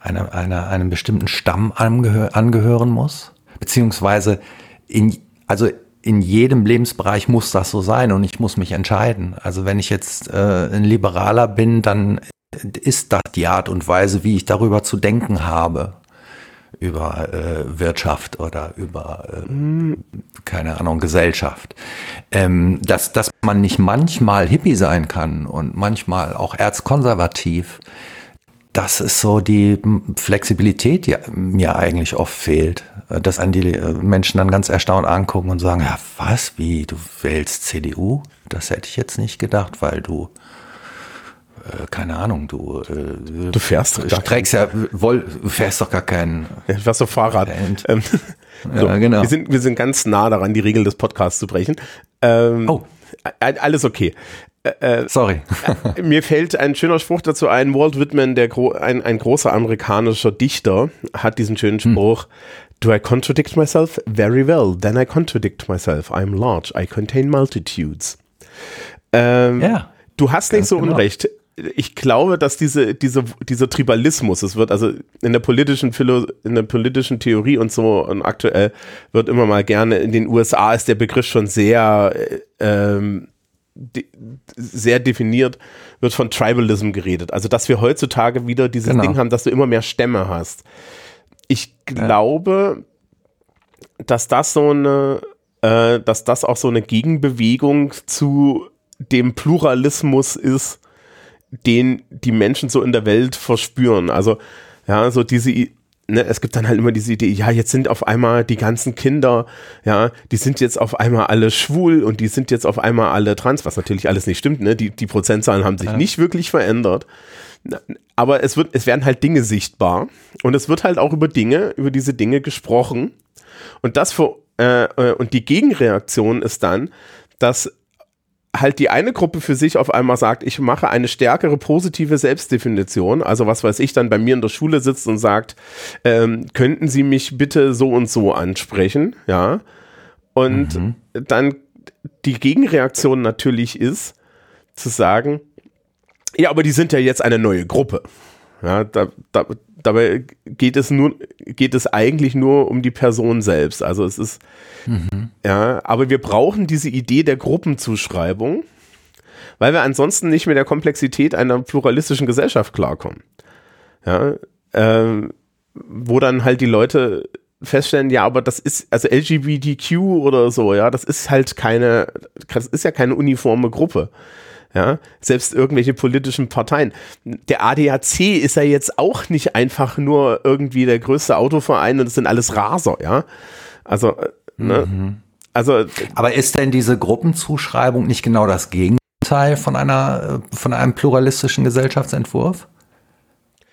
eine, eine, einem bestimmten Stamm angehör, angehören muss? Beziehungsweise in, also in jedem Lebensbereich muss das so sein und ich muss mich entscheiden. Also wenn ich jetzt äh, ein Liberaler bin, dann ist das die Art und Weise, wie ich darüber zu denken habe über äh, Wirtschaft oder über, äh, keine Ahnung, Gesellschaft. Ähm, dass, dass man nicht manchmal Hippie sein kann und manchmal auch erzkonservativ, das ist so die Flexibilität, die mir eigentlich oft fehlt. Dass an die äh, Menschen dann ganz erstaunt angucken und sagen, ja, was, wie, du wählst CDU? Das hätte ich jetzt nicht gedacht, weil du äh, keine Ahnung, du, äh, du fährst doch gar streckst ja, woll, fährst doch gar keinen. Ja, du fährst doch Fahrrad. Ähm, so, ja, genau. Wir sind, wir sind ganz nah daran, die Regeln des Podcasts zu brechen. Ähm, oh. Alles okay. Äh, äh Sorry. mir fällt ein schöner Spruch dazu ein. Walt Whitman, der gro ein, ein großer amerikanischer Dichter, hat diesen schönen hm. Spruch. Hm. Do I contradict myself? Very well. Then I contradict myself. I'm large. I contain multitudes. Ähm, ja. Du hast nicht so genau. Unrecht ich glaube, dass diese, diese, dieser Tribalismus, es wird also in der politischen Philo, in der politischen Theorie und so und aktuell wird immer mal gerne, in den USA ist der Begriff schon sehr, äh, ähm, de, sehr definiert, wird von Tribalism geredet. Also, dass wir heutzutage wieder dieses genau. Ding haben, dass du immer mehr Stämme hast. Ich glaube, ja. dass das so eine, äh, dass das auch so eine Gegenbewegung zu dem Pluralismus ist, den die Menschen so in der Welt verspüren. Also, ja, so diese, ne, es gibt dann halt immer diese Idee, ja, jetzt sind auf einmal die ganzen Kinder, ja, die sind jetzt auf einmal alle schwul und die sind jetzt auf einmal alle trans, was natürlich alles nicht stimmt, ne? Die, die Prozentzahlen haben sich ja. nicht wirklich verändert. Aber es wird, es werden halt Dinge sichtbar und es wird halt auch über Dinge, über diese Dinge gesprochen. Und das für, äh, äh und die Gegenreaktion ist dann, dass halt die eine Gruppe für sich auf einmal sagt, ich mache eine stärkere positive Selbstdefinition, also was weiß ich, dann bei mir in der Schule sitzt und sagt, ähm, könnten Sie mich bitte so und so ansprechen, ja, und mhm. dann die Gegenreaktion natürlich ist, zu sagen, ja, aber die sind ja jetzt eine neue Gruppe. Ja, da, da, dabei geht es nur, geht es eigentlich nur um die Person selbst. Also es ist, mhm. ja, aber wir brauchen diese Idee der Gruppenzuschreibung, weil wir ansonsten nicht mit der Komplexität einer pluralistischen Gesellschaft klarkommen. Ja, ähm, wo dann halt die Leute feststellen, ja, aber das ist, also LGBTQ oder so, ja, das ist halt keine, das ist ja keine uniforme Gruppe. Ja, selbst irgendwelche politischen Parteien. Der ADAC ist ja jetzt auch nicht einfach nur irgendwie der größte Autoverein und es sind alles Raser, ja. Also, äh, ne? Mhm. Also, aber ist denn diese Gruppenzuschreibung nicht genau das Gegenteil von einer, äh, von einem pluralistischen Gesellschaftsentwurf?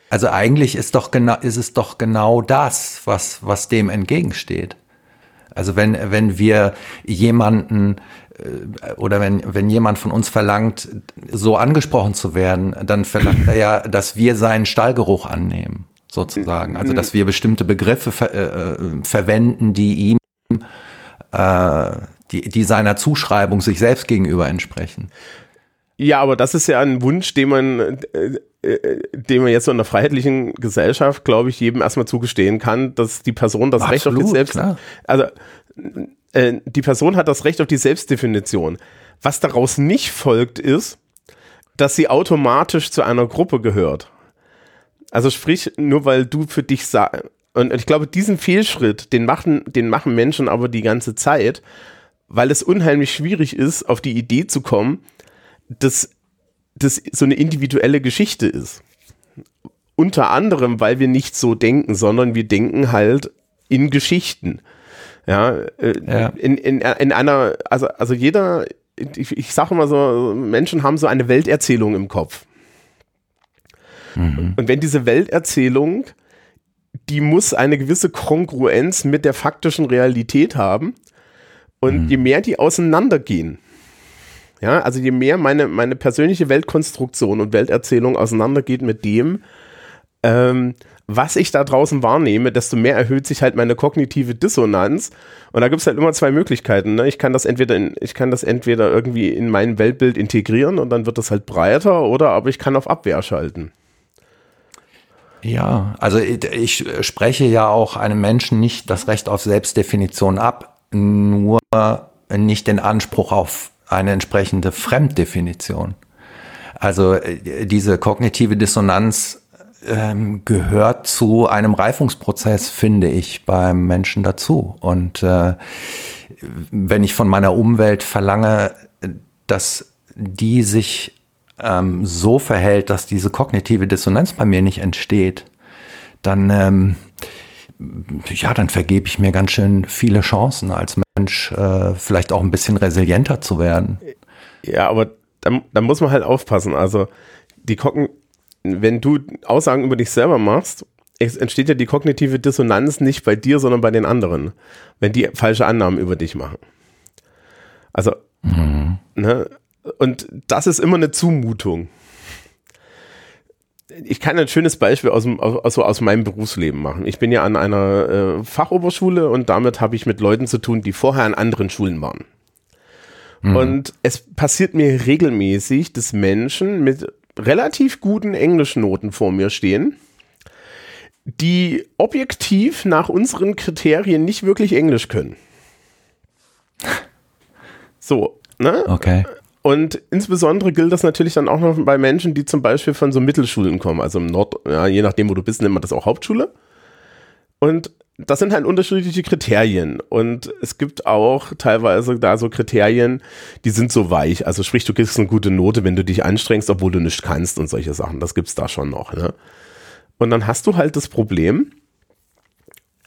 Also eigentlich ist doch genau, ist es doch genau das, was, was dem entgegensteht. Also wenn, wenn wir jemanden oder wenn, wenn jemand von uns verlangt, so angesprochen zu werden, dann verlangt er ja, dass wir seinen Stallgeruch annehmen, sozusagen. Also dass wir bestimmte Begriffe ver, äh, äh, verwenden, die ihm, äh, die, die seiner Zuschreibung sich selbst gegenüber entsprechen. Ja, aber das ist ja ein Wunsch, den man, äh, äh, den man jetzt so in einer freiheitlichen Gesellschaft, glaube ich, jedem erstmal zugestehen kann, dass die Person das Absolut, Recht auf sich selbst, klar. also äh, die Person hat das Recht auf die Selbstdefinition. Was daraus nicht folgt, ist, dass sie automatisch zu einer Gruppe gehört. Also sprich, nur weil du für dich sagst, Und ich glaube, diesen Fehlschritt, den machen, den machen Menschen aber die ganze Zeit, weil es unheimlich schwierig ist, auf die Idee zu kommen, dass das so eine individuelle Geschichte ist. Unter anderem, weil wir nicht so denken, sondern wir denken halt in Geschichten. Ja, äh, ja. In, in, in einer, also, also jeder, ich, ich sage immer so, Menschen haben so eine Welterzählung im Kopf. Mhm. Und wenn diese Welterzählung, die muss eine gewisse Kongruenz mit der faktischen Realität haben. Und mhm. je mehr die auseinandergehen, ja, also je mehr meine, meine persönliche Weltkonstruktion und Welterzählung auseinandergeht mit dem, ähm, was ich da draußen wahrnehme, desto mehr erhöht sich halt meine kognitive Dissonanz. Und da gibt es halt immer zwei Möglichkeiten. Ne? Ich kann das entweder in, ich kann das entweder irgendwie in mein Weltbild integrieren und dann wird das halt breiter, oder aber ich kann auf Abwehr schalten. Ja, also ich spreche ja auch einem Menschen nicht das Recht auf Selbstdefinition ab, nur nicht den Anspruch auf eine entsprechende Fremddefinition. Also äh, diese kognitive Dissonanz ähm, gehört zu einem Reifungsprozess, finde ich, beim Menschen dazu. Und äh, wenn ich von meiner Umwelt verlange, dass die sich ähm, so verhält, dass diese kognitive Dissonanz bei mir nicht entsteht, dann ähm, ja, dann vergebe ich mir ganz schön viele Chancen als Mensch, äh, vielleicht auch ein bisschen resilienter zu werden. Ja, aber da, da muss man halt aufpassen. Also die Kogn wenn du Aussagen über dich selber machst, entsteht ja die kognitive Dissonanz nicht bei dir, sondern bei den anderen, wenn die falsche Annahmen über dich machen. Also, mhm. ne, und das ist immer eine Zumutung. Ich kann ein schönes Beispiel aus, aus, aus meinem Berufsleben machen. Ich bin ja an einer äh, Fachoberschule und damit habe ich mit Leuten zu tun, die vorher an anderen Schulen waren. Mhm. Und es passiert mir regelmäßig, dass Menschen mit relativ guten Englischnoten vor mir stehen, die objektiv nach unseren Kriterien nicht wirklich Englisch können. So, ne? Okay. Und insbesondere gilt das natürlich dann auch noch bei Menschen, die zum Beispiel von so Mittelschulen kommen. Also im Nord, ja, je nachdem, wo du bist, nennt man das auch Hauptschule. Und das sind halt unterschiedliche Kriterien. Und es gibt auch teilweise da so Kriterien, die sind so weich. Also sprich, du kriegst eine gute Note, wenn du dich anstrengst, obwohl du nicht kannst und solche Sachen. Das gibt's da schon noch. Ne? Und dann hast du halt das Problem,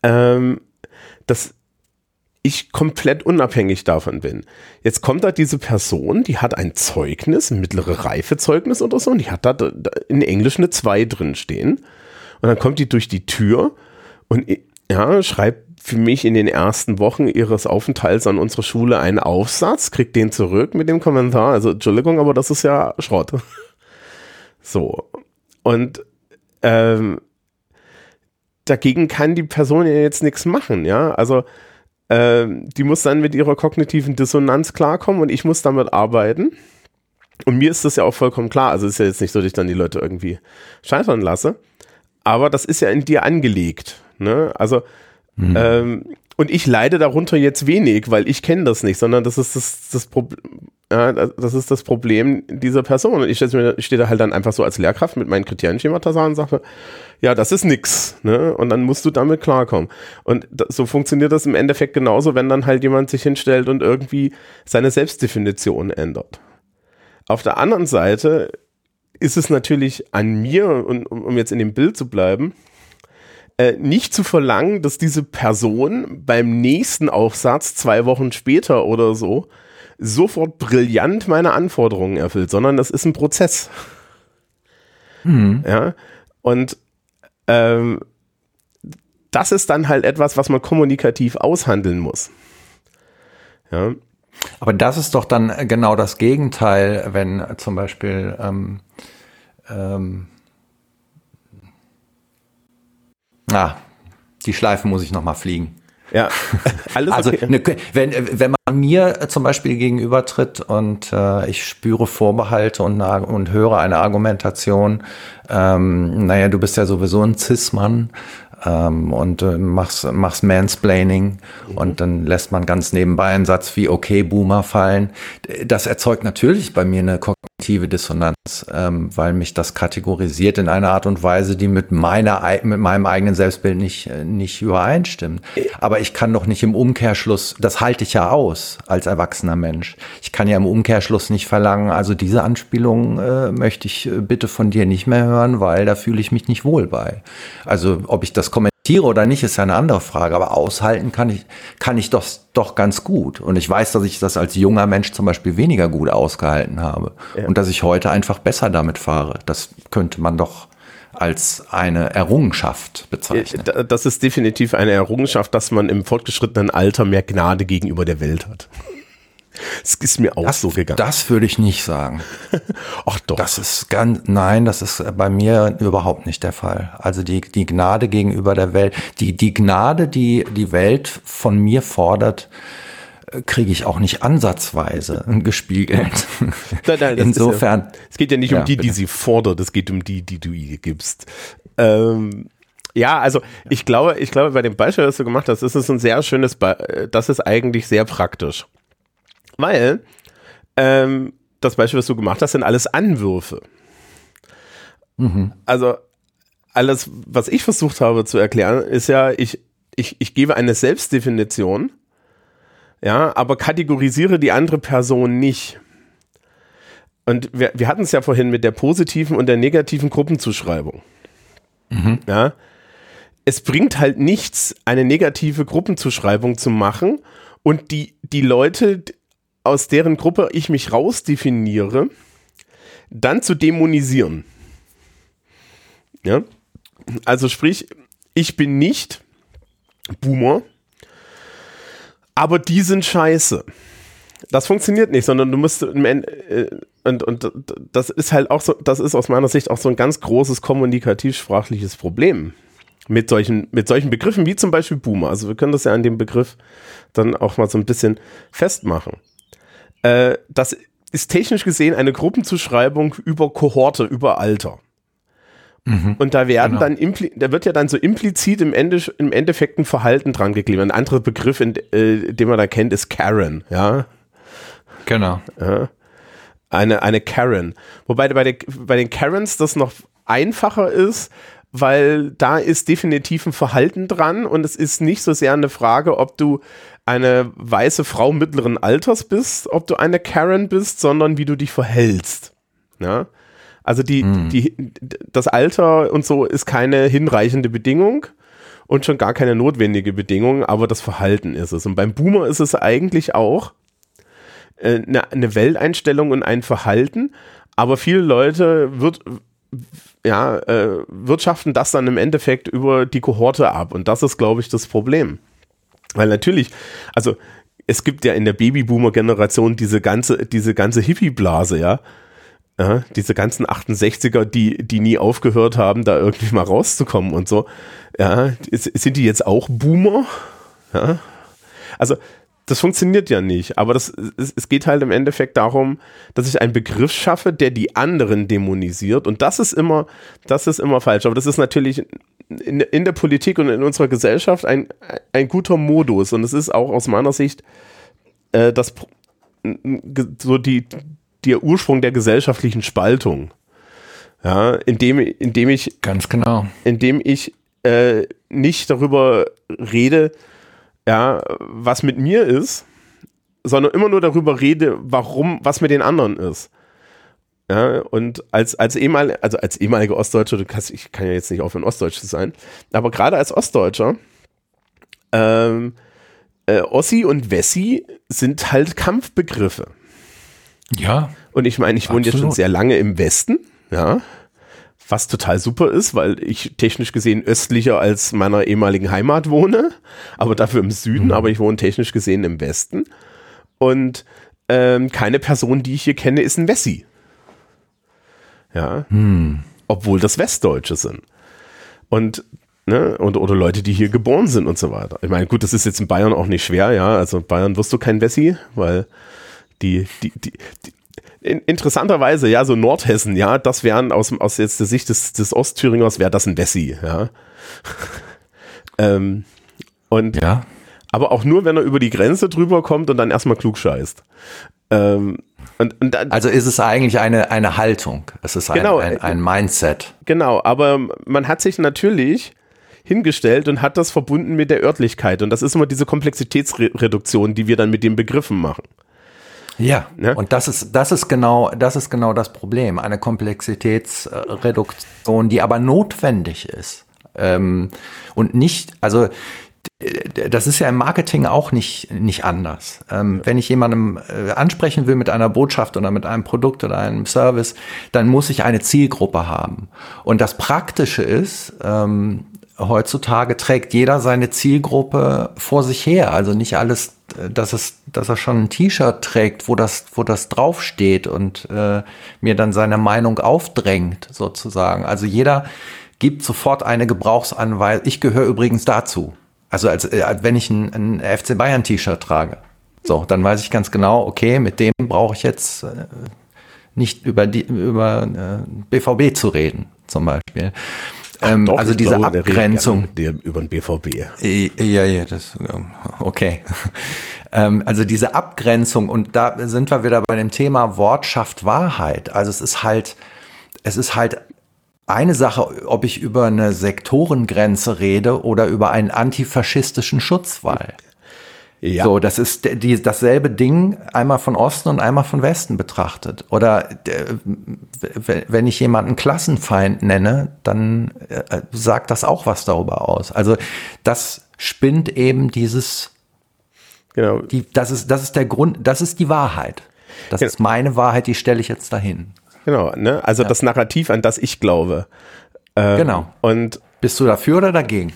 ähm, dass ich komplett unabhängig davon bin. Jetzt kommt da diese Person, die hat ein Zeugnis, ein mittlere Reifezeugnis oder so, und die hat da in Englisch eine 2 drin stehen. Und dann kommt die durch die Tür und ja, schreibt für mich in den ersten Wochen ihres Aufenthalts an unserer Schule einen Aufsatz, kriegt den zurück mit dem Kommentar, also Entschuldigung, aber das ist ja Schrott. So. Und ähm, dagegen kann die Person ja jetzt nichts machen, ja. Also ähm, die muss dann mit ihrer kognitiven Dissonanz klarkommen und ich muss damit arbeiten. Und mir ist das ja auch vollkommen klar. Also ist ja jetzt nicht so, dass ich dann die Leute irgendwie scheitern lasse. Aber das ist ja in dir angelegt. Ne? Also, mhm. ähm, und ich leide darunter jetzt wenig, weil ich kenne das nicht, sondern das ist das, das Problem. Ja, das ist das Problem dieser Person. Und ich stehe steh da halt dann einfach so als Lehrkraft mit meinen Kriterienschemata und sage, ja, das ist nix. Ne? Und dann musst du damit klarkommen. Und so funktioniert das im Endeffekt genauso, wenn dann halt jemand sich hinstellt und irgendwie seine Selbstdefinition ändert. Auf der anderen Seite ist es natürlich an mir, und, um jetzt in dem Bild zu bleiben, äh, nicht zu verlangen, dass diese Person beim nächsten Aufsatz zwei Wochen später oder so sofort brillant meine Anforderungen erfüllt, sondern das ist ein Prozess. Mhm. Ja, und ähm, das ist dann halt etwas, was man kommunikativ aushandeln muss. Ja. Aber das ist doch dann genau das Gegenteil, wenn zum Beispiel ähm, ähm, Ah, die Schleife muss ich nochmal fliegen. Ja, alles also okay. ne, wenn, wenn man mir zum Beispiel gegenübertritt und äh, ich spüre Vorbehalte und, und höre eine Argumentation, ähm, naja, du bist ja sowieso ein Cis-Mann ähm, und äh, machst, machst Mansplaining mhm. und dann lässt man ganz nebenbei einen Satz wie okay, Boomer fallen. Das erzeugt natürlich bei mir eine kognitive Dissonanz, ähm, weil mich das kategorisiert in einer Art und Weise, die mit meiner mit meinem eigenen Selbstbild nicht äh, nicht übereinstimmt. Aber ich kann doch nicht im Umkehrschluss, das halte ich ja aus als erwachsener Mensch. Ich kann ja im Umkehrschluss nicht verlangen, also diese Anspielung äh, möchte ich äh, bitte von dir nicht mehr hören, weil da fühle ich mich nicht wohl bei. Also ob ich das kommentiere oder nicht, ist ja eine andere Frage. Aber aushalten kann ich, kann ich doch, doch ganz gut. Und ich weiß, dass ich das als junger Mensch zum Beispiel weniger gut ausgehalten habe. Ja. Und dass ich heute einfach besser damit fahre. Das könnte man doch als eine Errungenschaft bezeichnen. Das ist definitiv eine Errungenschaft, dass man im fortgeschrittenen Alter mehr Gnade gegenüber der Welt hat. Es ist mir auch das, so gegangen. Das würde ich nicht sagen. Ach doch. Das ist ganz, nein, das ist bei mir überhaupt nicht der Fall. Also die, die Gnade gegenüber der Welt, die, die Gnade, die die Welt von mir fordert, äh, kriege ich auch nicht ansatzweise gespiegelt. Nein, nein, Insofern. Ja, es geht ja nicht ja, um die, bitte. die sie fordert, es geht um die, die du ihr gibst. Ähm, ja, also ich glaube, ich glaube, bei dem Beispiel, das du gemacht hast, ist es ein sehr schönes, Be das ist eigentlich sehr praktisch. Weil ähm, das Beispiel, was du gemacht hast, sind alles Anwürfe. Mhm. Also alles, was ich versucht habe zu erklären, ist ja, ich, ich, ich gebe eine Selbstdefinition, ja, aber kategorisiere die andere Person nicht. Und wir, wir hatten es ja vorhin mit der positiven und der negativen Gruppenzuschreibung. Mhm. Ja. Es bringt halt nichts, eine negative Gruppenzuschreibung zu machen und die, die Leute, aus deren Gruppe ich mich rausdefiniere, dann zu dämonisieren. Ja? Also sprich, ich bin nicht Boomer, aber die sind scheiße. Das funktioniert nicht, sondern du musst im Ende, äh, und, und das ist halt auch so, das ist aus meiner Sicht auch so ein ganz großes kommunikativ-sprachliches Problem mit solchen, mit solchen Begriffen wie zum Beispiel Boomer. Also wir können das ja an dem Begriff dann auch mal so ein bisschen festmachen. Äh, das ist technisch gesehen eine Gruppenzuschreibung über Kohorte, über Alter. Mhm, und da werden genau. dann, da wird ja dann so implizit im, Ende, im Endeffekt ein Verhalten dran geklebt. Ein anderer Begriff, in, äh, den man da kennt, ist Karen, ja. Genau. Ja. Eine, eine Karen. Wobei bei, der, bei den Karens das noch einfacher ist, weil da ist definitiv ein Verhalten dran und es ist nicht so sehr eine Frage, ob du eine weiße Frau mittleren Alters bist, ob du eine Karen bist, sondern wie du dich verhältst. Ja? Also die, mhm. die, das Alter und so ist keine hinreichende Bedingung und schon gar keine notwendige Bedingung, aber das Verhalten ist es. Und beim Boomer ist es eigentlich auch äh, eine, eine Welteinstellung und ein Verhalten, aber viele Leute wird, ja, äh, wirtschaften das dann im Endeffekt über die Kohorte ab. Und das ist, glaube ich, das Problem. Weil natürlich, also es gibt ja in der Babyboomer-Generation diese ganze, diese ganze Hippie-Blase, ja. ja. Diese ganzen 68er, die, die nie aufgehört haben, da irgendwie mal rauszukommen und so. Ja, sind die jetzt auch Boomer? Ja. Also, das funktioniert ja nicht, aber das, es, es geht halt im Endeffekt darum, dass ich einen Begriff schaffe, der die anderen dämonisiert und das ist immer, das ist immer falsch, aber das ist natürlich in, in der Politik und in unserer Gesellschaft ein, ein guter Modus und es ist auch aus meiner Sicht äh, das so die, der Ursprung der gesellschaftlichen Spaltung. Ja, indem, indem ich ganz genau, indem ich äh, nicht darüber rede, ja, was mit mir ist, sondern immer nur darüber rede, warum, was mit den anderen ist. Ja, und als, als, ehemal, also als ehemaliger Ostdeutscher, du kannst, ich kann ja jetzt nicht aufhören, Ostdeutsch zu sein, aber gerade als Ostdeutscher, ähm, äh, Ossi und Wessi sind halt Kampfbegriffe. Ja. Und ich meine, ich wohne jetzt schon sehr lange im Westen, ja, was total super ist, weil ich technisch gesehen östlicher als meiner ehemaligen Heimat wohne, aber dafür im Süden, mhm. aber ich wohne technisch gesehen im Westen. Und ähm, keine Person, die ich hier kenne, ist ein Wessi. Ja. Hm. Obwohl das Westdeutsche sind. Und Ne, und, oder Leute, die hier geboren sind und so weiter. Ich meine, gut, das ist jetzt in Bayern auch nicht schwer, ja. Also in Bayern wirst du kein Wessi, weil die, die, die, die in, interessanterweise, ja, so Nordhessen, ja, das wären aus, aus jetzt der Sicht des, des Ostthüringers wäre das ein Wessi, ja. ähm, und ja. aber auch nur, wenn er über die Grenze drüber kommt und dann erstmal klug scheißt. Ähm, Und, und dann, also ist es eigentlich eine, eine Haltung. Es ist ein, genau, ein, ein Mindset. Genau, aber man hat sich natürlich hingestellt und hat das verbunden mit der Örtlichkeit. Und das ist immer diese Komplexitätsreduktion, die wir dann mit den Begriffen machen. Ja, ja, und das ist, das ist genau, das ist genau das Problem. Eine Komplexitätsreduktion, die aber notwendig ist. Ähm, und nicht, also das ist ja im Marketing auch nicht, nicht anders. Ähm, wenn ich jemandem äh, ansprechen will mit einer Botschaft oder mit einem Produkt oder einem Service, dann muss ich eine Zielgruppe haben. Und das Praktische ist, ähm, heutzutage trägt jeder seine Zielgruppe vor sich her. Also nicht alles, äh, dass es, dass er schon ein T-Shirt trägt, wo das, wo das draufsteht und äh, mir dann seine Meinung aufdrängt, sozusagen. Also jeder gibt sofort eine Gebrauchsanweisung. Ich gehöre übrigens dazu. Also als, äh, als wenn ich ein, ein FC Bayern T-Shirt trage. So, dann weiß ich ganz genau, okay, mit dem brauche ich jetzt äh, nicht über die über äh, BVB zu reden, zum Beispiel. Ähm, doch, also diese glaube, Abgrenzung. Der über den BVB. Ja, ja, das okay. ähm, also diese Abgrenzung und da sind wir wieder bei dem Thema Wort schafft Wahrheit. Also es ist halt, es ist halt eine Sache, ob ich über eine Sektorengrenze rede oder über einen antifaschistischen Schutzwall. Ja. So, das ist die, dasselbe Ding einmal von Osten und einmal von Westen betrachtet. Oder wenn ich jemanden Klassenfeind nenne, dann äh, sagt das auch was darüber aus. Also das spinnt eben dieses, genau. Die, das ist, das ist der Grund, das ist die Wahrheit. Das genau. ist meine Wahrheit, die stelle ich jetzt dahin. Genau, ne? Also ja. das Narrativ, an das ich glaube. Ähm, genau. Und bist du dafür oder dagegen?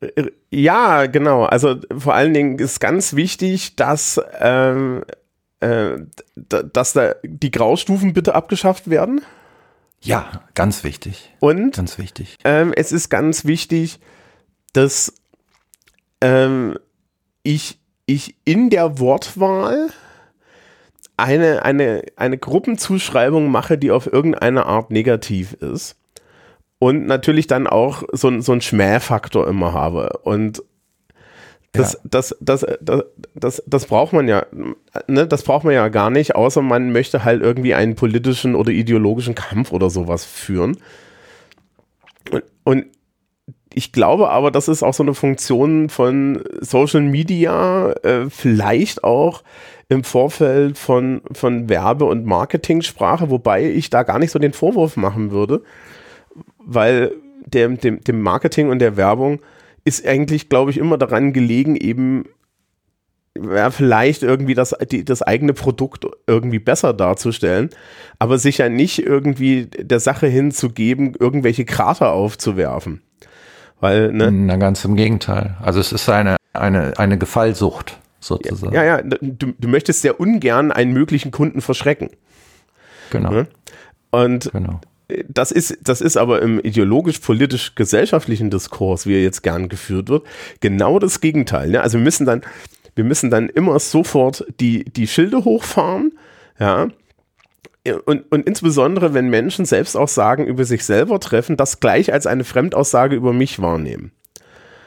Äh, ja, genau. Also vor allen Dingen ist ganz wichtig, dass, ähm, äh, dass da die Graustufen bitte abgeschafft werden. Ja, ganz wichtig. Und ganz wichtig. Ähm, es ist ganz wichtig, dass ähm, ich, ich in der Wortwahl eine, eine, eine Gruppenzuschreibung mache, die auf irgendeine Art negativ ist. Und natürlich dann auch so, so einen Schmähfaktor immer habe. Und das, ja. das, das, das, das, das braucht man ja, ne, das braucht man ja gar nicht, außer man möchte halt irgendwie einen politischen oder ideologischen Kampf oder sowas führen. Und, und ich glaube aber, das ist auch so eine Funktion von Social Media, äh, vielleicht auch im Vorfeld von, von Werbe- und Marketingsprache, wobei ich da gar nicht so den Vorwurf machen würde, weil dem, dem, dem Marketing und der Werbung ist eigentlich, glaube ich, immer daran gelegen, eben ja, vielleicht irgendwie das, die, das eigene Produkt irgendwie besser darzustellen, aber sich ja nicht irgendwie der Sache hinzugeben, irgendwelche Krater aufzuwerfen. Weil, ne? Na, ganz im Gegenteil. Also es ist eine, eine, eine Gefallsucht sozusagen. Ja, ja, du, du möchtest sehr ungern einen möglichen Kunden verschrecken. Genau. Ne? Und genau. das ist, das ist aber im ideologisch-politisch-gesellschaftlichen Diskurs, wie er jetzt gern geführt wird, genau das Gegenteil. Ne? Also wir müssen dann, wir müssen dann immer sofort die, die Schilde hochfahren, ja, und, und insbesondere, wenn Menschen Selbstaussagen über sich selber treffen, das gleich als eine Fremdaussage über mich wahrnehmen.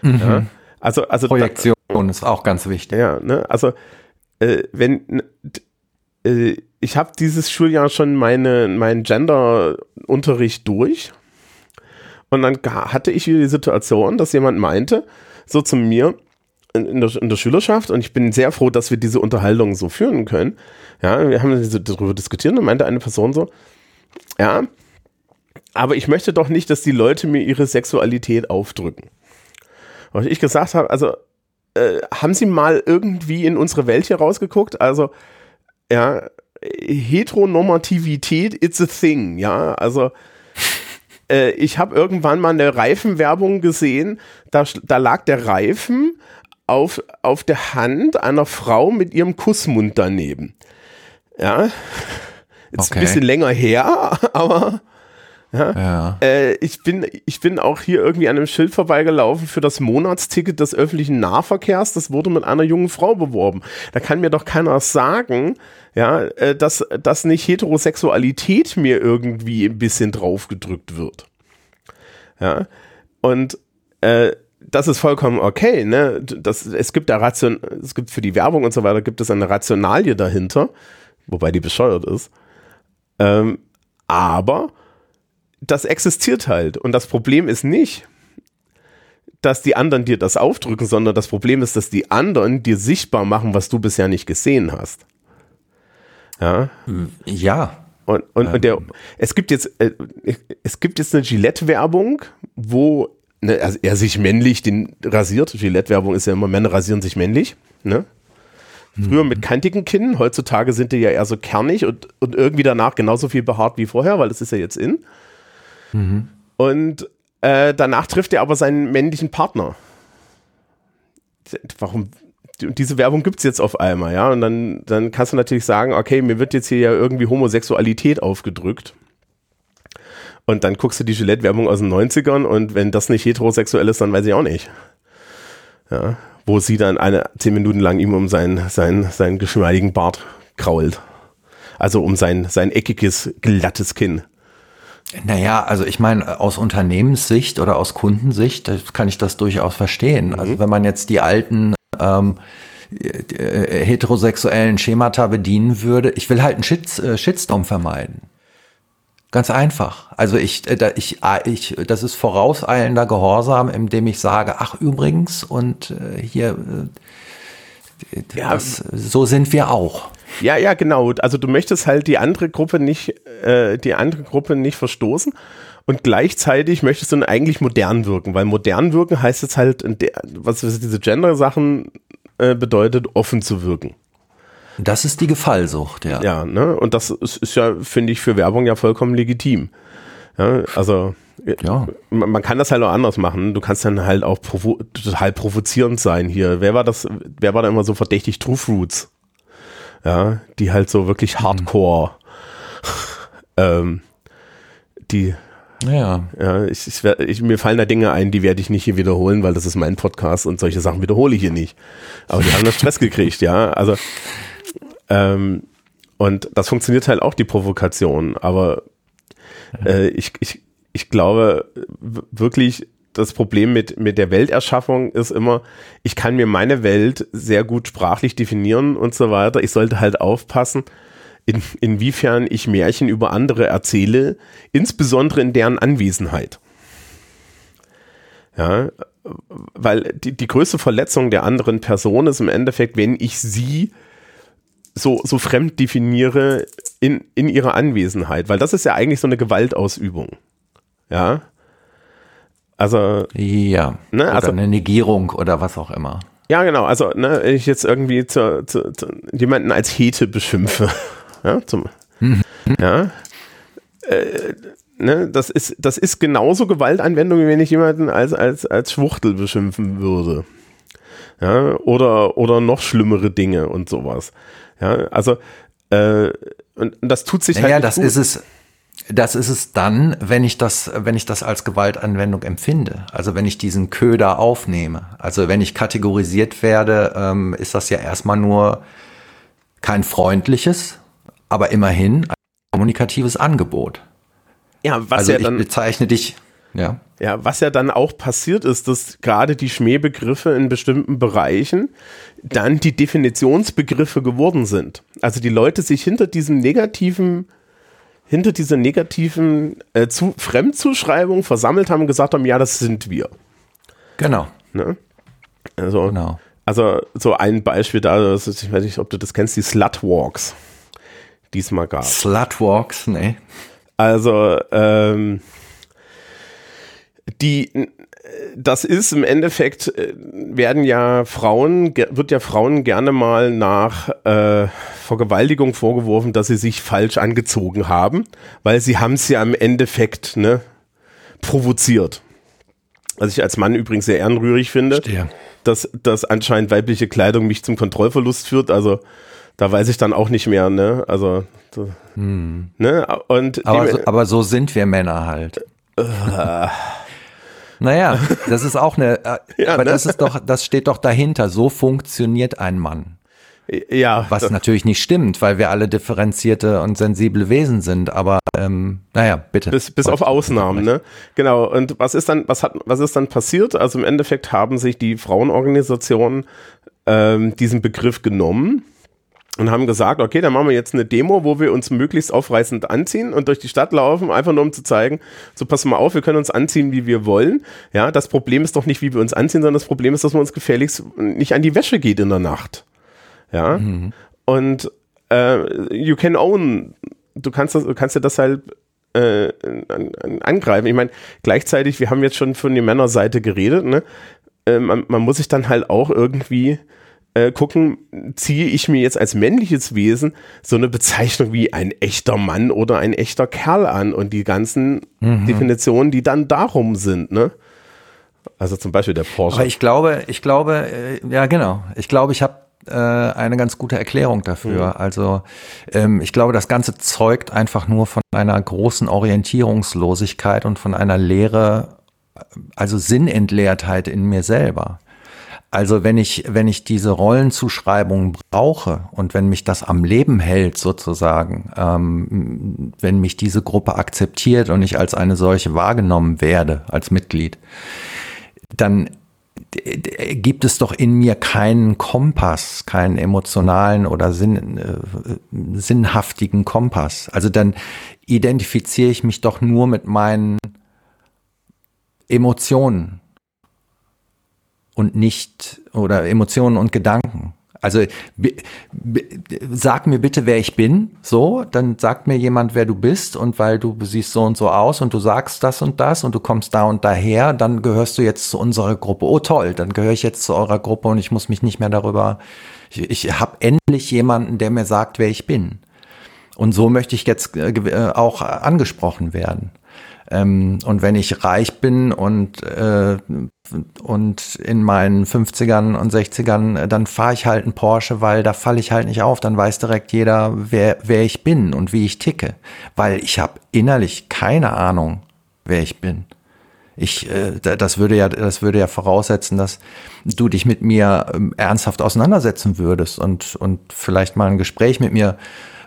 Mhm. Ja? Also, also Projektion da, ist auch ganz wichtig. Ja, ne? also äh, wenn äh, ich habe dieses Schuljahr schon meine, meinen Gender-Unterricht durch und dann hatte ich wieder die Situation, dass jemand meinte, so zu mir, in der, in der, Schülerschaft und ich bin sehr froh, dass wir diese Unterhaltung so führen können. Ja, wir haben darüber diskutiert und meinte eine Person so, ja, aber ich möchte doch nicht, dass die Leute mir ihre Sexualität aufdrücken. Und ich gesagt habe, also äh, haben Sie mal irgendwie in unsere Welt hier rausgeguckt? Also, ja, Heteronormativität, it's a thing, ja, also äh, ich habe irgendwann mal eine Reifenwerbung gesehen, da, da lag der Reifen auf, auf der Hand einer Frau mit ihrem Kussmund daneben. Ja. Ist okay. ein bisschen länger her, aber ja, ja. Äh, ich, bin, ich bin auch hier irgendwie an einem Schild vorbeigelaufen für das Monatsticket des öffentlichen Nahverkehrs. Das wurde mit einer jungen Frau beworben. Da kann mir doch keiner sagen, ja, äh, dass, dass nicht Heterosexualität mir irgendwie ein bisschen draufgedrückt wird. Ja. Und äh, das ist vollkommen okay, ne? Das, es gibt da Ration, es gibt für die Werbung und so weiter, gibt es eine Rationalie dahinter, wobei die bescheuert ist. Ähm, aber das existiert halt. Und das Problem ist nicht, dass die anderen dir das aufdrücken, sondern das Problem ist, dass die anderen dir sichtbar machen, was du bisher nicht gesehen hast. Ja. Ja. Und, und, ähm. und der, es gibt jetzt, äh, es gibt jetzt eine Gillette-Werbung, wo ne, also er sich männlich den rasiert. Gillette-Werbung ist ja immer, Männer rasieren sich männlich. Ne? Früher mit kantigen Kinnen, heutzutage sind die ja eher so kernig und, und irgendwie danach genauso viel behaart wie vorher, weil das ist ja jetzt in. Mhm. Und äh, danach trifft er aber seinen männlichen Partner. Warum? Und diese Werbung gibt es jetzt auf einmal, ja. Und dann, dann kannst du natürlich sagen, okay, mir wird jetzt hier ja irgendwie Homosexualität aufgedrückt. Und dann guckst du die Gillette-Werbung aus den 90ern und wenn das nicht heterosexuell ist, dann weiß ich auch nicht. Ja wo sie dann eine zehn Minuten lang ihm um seinen, seinen, seinen geschmeidigen Bart krault. Also um sein, sein eckiges, glattes Kinn. Naja, also ich meine, aus Unternehmenssicht oder aus Kundensicht kann ich das durchaus verstehen. Mhm. Also wenn man jetzt die alten ähm, äh, heterosexuellen Schemata bedienen würde, ich will halt einen Shit, äh, Shitstorm vermeiden. Ganz einfach. Also ich, äh, ich, ah, ich, das ist vorauseilender Gehorsam, indem ich sage, ach übrigens, und äh, hier, äh, das, so sind wir auch. Ja, ja, genau. Also du möchtest halt die andere Gruppe nicht, äh, die andere Gruppe nicht verstoßen. Und gleichzeitig möchtest du dann eigentlich modern wirken, weil modern wirken heißt jetzt halt, was diese Gender-Sachen äh, bedeutet, offen zu wirken. Das ist die Gefallsucht, ja. Ja, ne? Und das ist, ist ja, finde ich, für Werbung ja vollkommen legitim. Ja, also ja. man kann das halt auch anders machen. Du kannst dann halt auch provo total provozierend sein hier. Wer war das, wer war da immer so verdächtig? True Fruits. Ja, die halt so wirklich mhm. hardcore, mhm. ähm, die, ja. ja ich, ich, ich, mir fallen da Dinge ein, die werde ich nicht hier wiederholen, weil das ist mein Podcast und solche Sachen wiederhole ich hier nicht. Aber die haben da Stress gekriegt, ja. Also ähm, und das funktioniert halt auch, die Provokation. Aber äh, ich, ich, ich glaube wirklich, das Problem mit, mit der Welterschaffung ist immer, ich kann mir meine Welt sehr gut sprachlich definieren und so weiter. Ich sollte halt aufpassen, in, inwiefern ich Märchen über andere erzähle, insbesondere in deren Anwesenheit. Ja, weil die, die größte Verletzung der anderen Person ist im Endeffekt, wenn ich sie so, so fremd definiere in, in ihrer Anwesenheit, weil das ist ja eigentlich so eine Gewaltausübung. Ja. Also. Ja. Ne, also, eine Negierung oder was auch immer. Ja, genau. Also, ne, wenn ich jetzt irgendwie zu, zu, zu jemanden als Hete beschimpfe, ja, zum, mhm. ja, äh, ne, das ist, das ist genauso Gewaltanwendung, wie wenn ich jemanden als, als, als Schwuchtel beschimpfen würde. Ja, oder, oder noch schlimmere Dinge und sowas. Ja, also äh, und, und das tut sich naja, halt. Ja, das gut. ist es. Das ist es dann, wenn ich das, wenn ich das als Gewaltanwendung empfinde. Also wenn ich diesen Köder aufnehme. Also wenn ich kategorisiert werde, ähm, ist das ja erstmal nur kein freundliches, aber immerhin ein kommunikatives Angebot. Ja, was also ja dann ich bezeichne dich. Ja. Ja, was ja dann auch passiert ist, dass gerade die Schmähbegriffe in bestimmten Bereichen dann die Definitionsbegriffe geworden sind. Also die Leute sich hinter diesem negativen, hinter dieser negativen äh, zu, Fremdzuschreibung versammelt haben und gesagt haben, ja, das sind wir. Genau. Ne? Also, genau. also so ein Beispiel da, ist, ich weiß nicht, ob du das kennst, die Slutwalks, die es mal gab. Slutwalks, nee. Also, ähm, die das ist im Endeffekt, äh, werden ja Frauen, wird ja Frauen gerne mal nach äh, Vergewaltigung vorgeworfen, dass sie sich falsch angezogen haben, weil sie haben es ja im Endeffekt ne, provoziert. Was ich als Mann übrigens sehr ehrenrührig finde, dass, dass anscheinend weibliche Kleidung mich zum Kontrollverlust führt. Also da weiß ich dann auch nicht mehr, ne? Also, so, hm. ne? Und aber, so, aber so sind wir Männer halt. Naja, das ist auch eine, äh, ja, aber ne? das ist doch, das steht doch dahinter. So funktioniert ein Mann. Ja. Was natürlich nicht stimmt, weil wir alle differenzierte und sensible Wesen sind, aber ähm, naja, bitte. Bis, bis auf Ausnahmen, ne? Genau. Und was ist dann, was hat, was ist dann passiert? Also im Endeffekt haben sich die Frauenorganisationen ähm, diesen Begriff genommen und haben gesagt, okay, dann machen wir jetzt eine Demo, wo wir uns möglichst aufreißend anziehen und durch die Stadt laufen, einfach nur um zu zeigen, so pass mal auf, wir können uns anziehen, wie wir wollen. Ja, das Problem ist doch nicht, wie wir uns anziehen, sondern das Problem ist, dass man uns gefährlichst nicht an die Wäsche geht in der Nacht. Ja, mhm. und äh, you can own, du kannst, das, du kannst dir das halt äh, angreifen. Ich meine, gleichzeitig, wir haben jetzt schon von der Männerseite geredet, ne? Äh, man, man muss sich dann halt auch irgendwie äh, gucken, ziehe ich mir jetzt als männliches Wesen so eine Bezeichnung wie ein echter Mann oder ein echter Kerl an und die ganzen mhm. Definitionen, die dann darum sind, ne? Also zum Beispiel der Porsche. Aber ich glaube, ich glaube, äh, ja genau, ich glaube, ich habe äh, eine ganz gute Erklärung dafür. Mhm. Also ähm, ich glaube, das Ganze zeugt einfach nur von einer großen Orientierungslosigkeit und von einer Leere, also Sinnentleertheit in mir selber. Also wenn ich, wenn ich diese Rollenzuschreibung brauche und wenn mich das am Leben hält sozusagen, ähm, wenn mich diese Gruppe akzeptiert und ich als eine solche wahrgenommen werde, als Mitglied, dann gibt es doch in mir keinen Kompass, keinen emotionalen oder sinn, äh, sinnhaftigen Kompass. Also dann identifiziere ich mich doch nur mit meinen Emotionen und nicht oder Emotionen und Gedanken. Also sag mir bitte, wer ich bin, so, dann sagt mir jemand, wer du bist und weil du siehst so und so aus und du sagst das und das und du kommst da und daher, dann gehörst du jetzt zu unserer Gruppe. Oh toll, dann gehöre ich jetzt zu eurer Gruppe und ich muss mich nicht mehr darüber, ich, ich habe endlich jemanden, der mir sagt, wer ich bin. Und so möchte ich jetzt äh, äh auch angesprochen werden. Ähm, und wenn ich reich bin und, äh, und in meinen 50ern und 60ern, äh, dann fahre ich halt einen Porsche, weil da falle ich halt nicht auf. Dann weiß direkt jeder, wer, wer ich bin und wie ich ticke. Weil ich habe innerlich keine Ahnung, wer ich bin. Ich, äh, das würde ja, das würde ja voraussetzen, dass du dich mit mir ähm, ernsthaft auseinandersetzen würdest und, und vielleicht mal ein Gespräch mit mir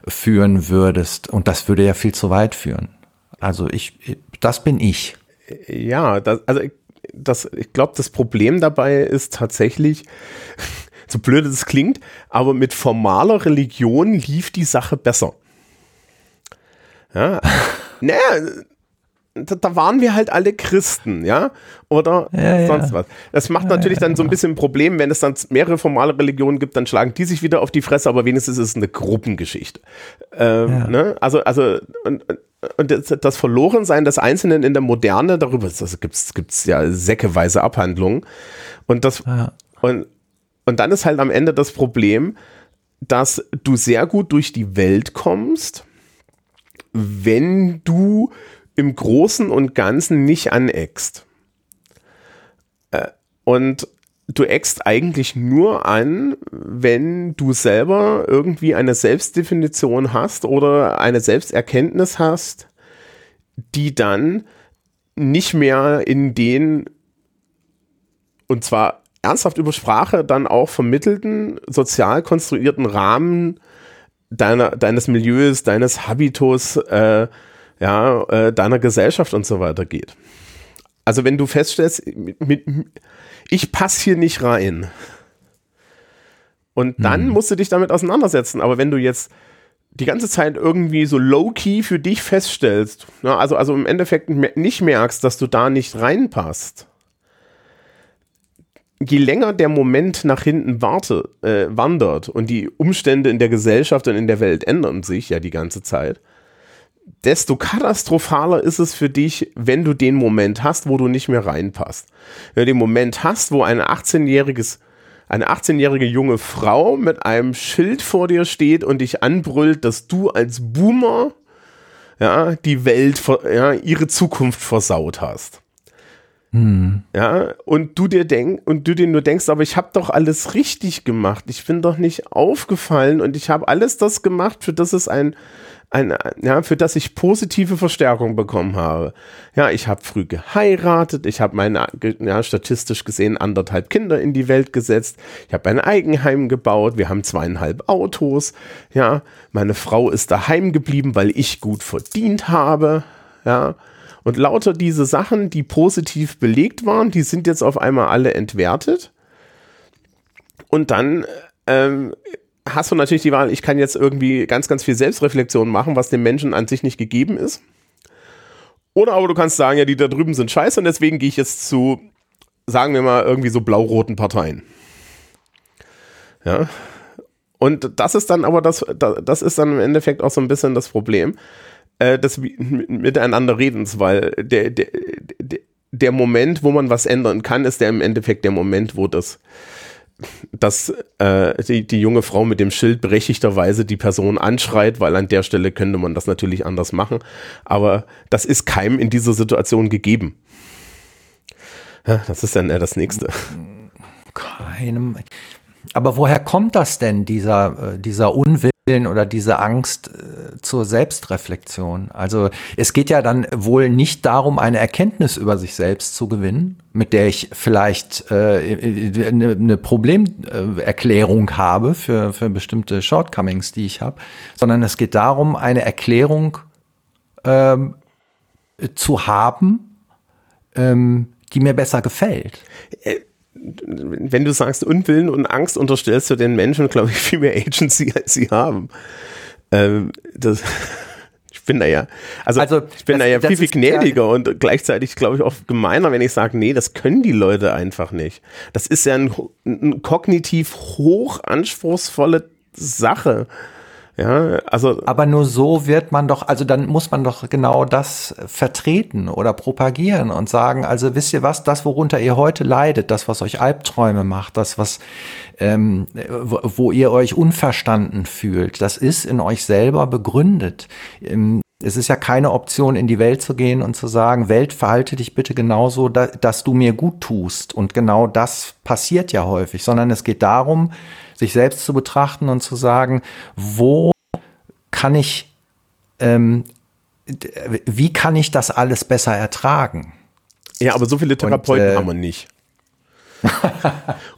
führen würdest. Und das würde ja viel zu weit führen. Also ich, das bin ich. Ja, das, also das, ich glaube, das Problem dabei ist tatsächlich, so blöd es klingt, aber mit formaler Religion lief die Sache besser. Ja, naja, da, da, waren wir halt alle Christen, ja, oder ja, sonst ja. was. Das macht natürlich dann so ein bisschen ein Problem, wenn es dann mehrere formale Religionen gibt, dann schlagen die sich wieder auf die Fresse, aber wenigstens ist es eine Gruppengeschichte. Ähm, ne? Also, also, und, und das, das Verlorensein des Einzelnen in der Moderne, darüber gibt es ja säckeweise Abhandlungen. Und das, und, und dann ist halt am Ende das Problem, dass du sehr gut durch die Welt kommst, wenn du im Großen und Ganzen nicht aneckst. Äh, und du eckst eigentlich nur an, wenn du selber irgendwie eine Selbstdefinition hast oder eine Selbsterkenntnis hast, die dann nicht mehr in den, und zwar ernsthaft über Sprache, dann auch vermittelten, sozial konstruierten Rahmen deiner, deines Milieus, deines Habitus, äh, ja, äh, deiner Gesellschaft und so weiter geht. Also wenn du feststellst, mit, mit, ich passe hier nicht rein. Und dann hm. musst du dich damit auseinandersetzen. Aber wenn du jetzt die ganze Zeit irgendwie so low-key für dich feststellst, na, also, also im Endeffekt nicht merkst, dass du da nicht reinpasst, je länger der Moment nach hinten warte, äh, wandert und die Umstände in der Gesellschaft und in der Welt ändern sich ja die ganze Zeit, desto katastrophaler ist es für dich, wenn du den Moment hast, wo du nicht mehr reinpasst. Wenn du den Moment hast, wo ein 18-jähriges eine 18-jährige junge Frau mit einem Schild vor dir steht und dich anbrüllt, dass du als Boomer ja, die Welt, ja, ihre Zukunft versaut hast. Hm. Ja, und du dir denk und du dir nur denkst, aber ich habe doch alles richtig gemacht. Ich bin doch nicht aufgefallen und ich habe alles das gemacht, für das es ein ein, ja, für das ich positive Verstärkung bekommen habe. Ja, ich habe früh geheiratet, ich habe meine, ja, statistisch gesehen anderthalb Kinder in die Welt gesetzt, ich habe ein Eigenheim gebaut, wir haben zweieinhalb Autos, ja, meine Frau ist daheim geblieben, weil ich gut verdient habe, ja, und lauter diese Sachen, die positiv belegt waren, die sind jetzt auf einmal alle entwertet. Und dann ähm, hast du natürlich die Wahl, ich kann jetzt irgendwie ganz, ganz viel Selbstreflexion machen, was dem Menschen an sich nicht gegeben ist. Oder aber du kannst sagen, ja, die da drüben sind scheiße und deswegen gehe ich jetzt zu, sagen wir mal, irgendwie so blau-roten Parteien. Ja. Und das ist dann aber das, das ist dann im Endeffekt auch so ein bisschen das Problem äh, des Miteinander Redens, weil der, der, der Moment, wo man was ändern kann, ist der im Endeffekt der Moment, wo das dass äh, die, die junge Frau mit dem Schild berechtigterweise die Person anschreit, weil an der Stelle könnte man das natürlich anders machen. Aber das ist keinem in dieser Situation gegeben. Ja, das ist dann eher das Nächste. Keinem. Aber woher kommt das denn, dieser, äh, dieser Unwillen oder diese Angst äh, zur Selbstreflexion? Also es geht ja dann wohl nicht darum, eine Erkenntnis über sich selbst zu gewinnen, mit der ich vielleicht äh, eine, Problemerklärung habe für, für bestimmte Shortcomings, die ich habe, sondern es geht darum, eine Erklärung ähm, zu haben, ähm, die mir besser gefällt. Wenn du sagst Unwillen und Angst, unterstellst du den Menschen, glaube ich, viel mehr Agency, als sie haben. Ähm, das, ich bin da ja, also, also ich bin das, da ja viel, viel gnädiger ja, und gleichzeitig, glaube ich, auch gemeiner, wenn ich sage, nee, das können die Leute einfach nicht. Das ist ja ein, ein kognitiv hoch anspruchsvolle Sache. Ja, also. Aber nur so wird man doch, also dann muss man doch genau das vertreten oder propagieren und sagen, also wisst ihr was, das, worunter ihr heute leidet, das, was euch Albträume macht, das, was, ähm, wo, wo ihr euch unverstanden fühlt, das ist in euch selber begründet. Ähm, es ist ja keine Option, in die Welt zu gehen und zu sagen, Welt, verhalte dich bitte genauso, da, dass du mir gut tust. Und genau das passiert ja häufig, sondern es geht darum, sich selbst zu betrachten und zu sagen, wo kann ich, ähm, wie kann ich das alles besser ertragen? Ja, aber so viele Therapeuten und, äh, haben wir nicht.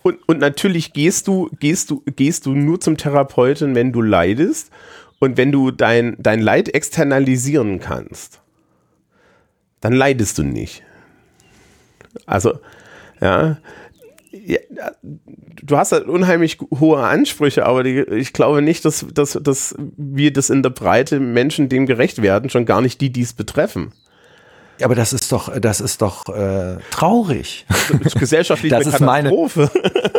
und, und natürlich gehst du, gehst du, gehst du nur zum Therapeuten, wenn du leidest und wenn du dein, dein Leid externalisieren kannst. Dann leidest du nicht. Also, ja, ja, du hast halt unheimlich hohe Ansprüche, aber die, ich glaube nicht, dass, dass, dass wir das in der Breite Menschen dem gerecht werden, schon gar nicht die, die es betreffen. Ja, aber das ist doch, das ist doch äh, traurig. Das ist gesellschaftlich das Katastrophe.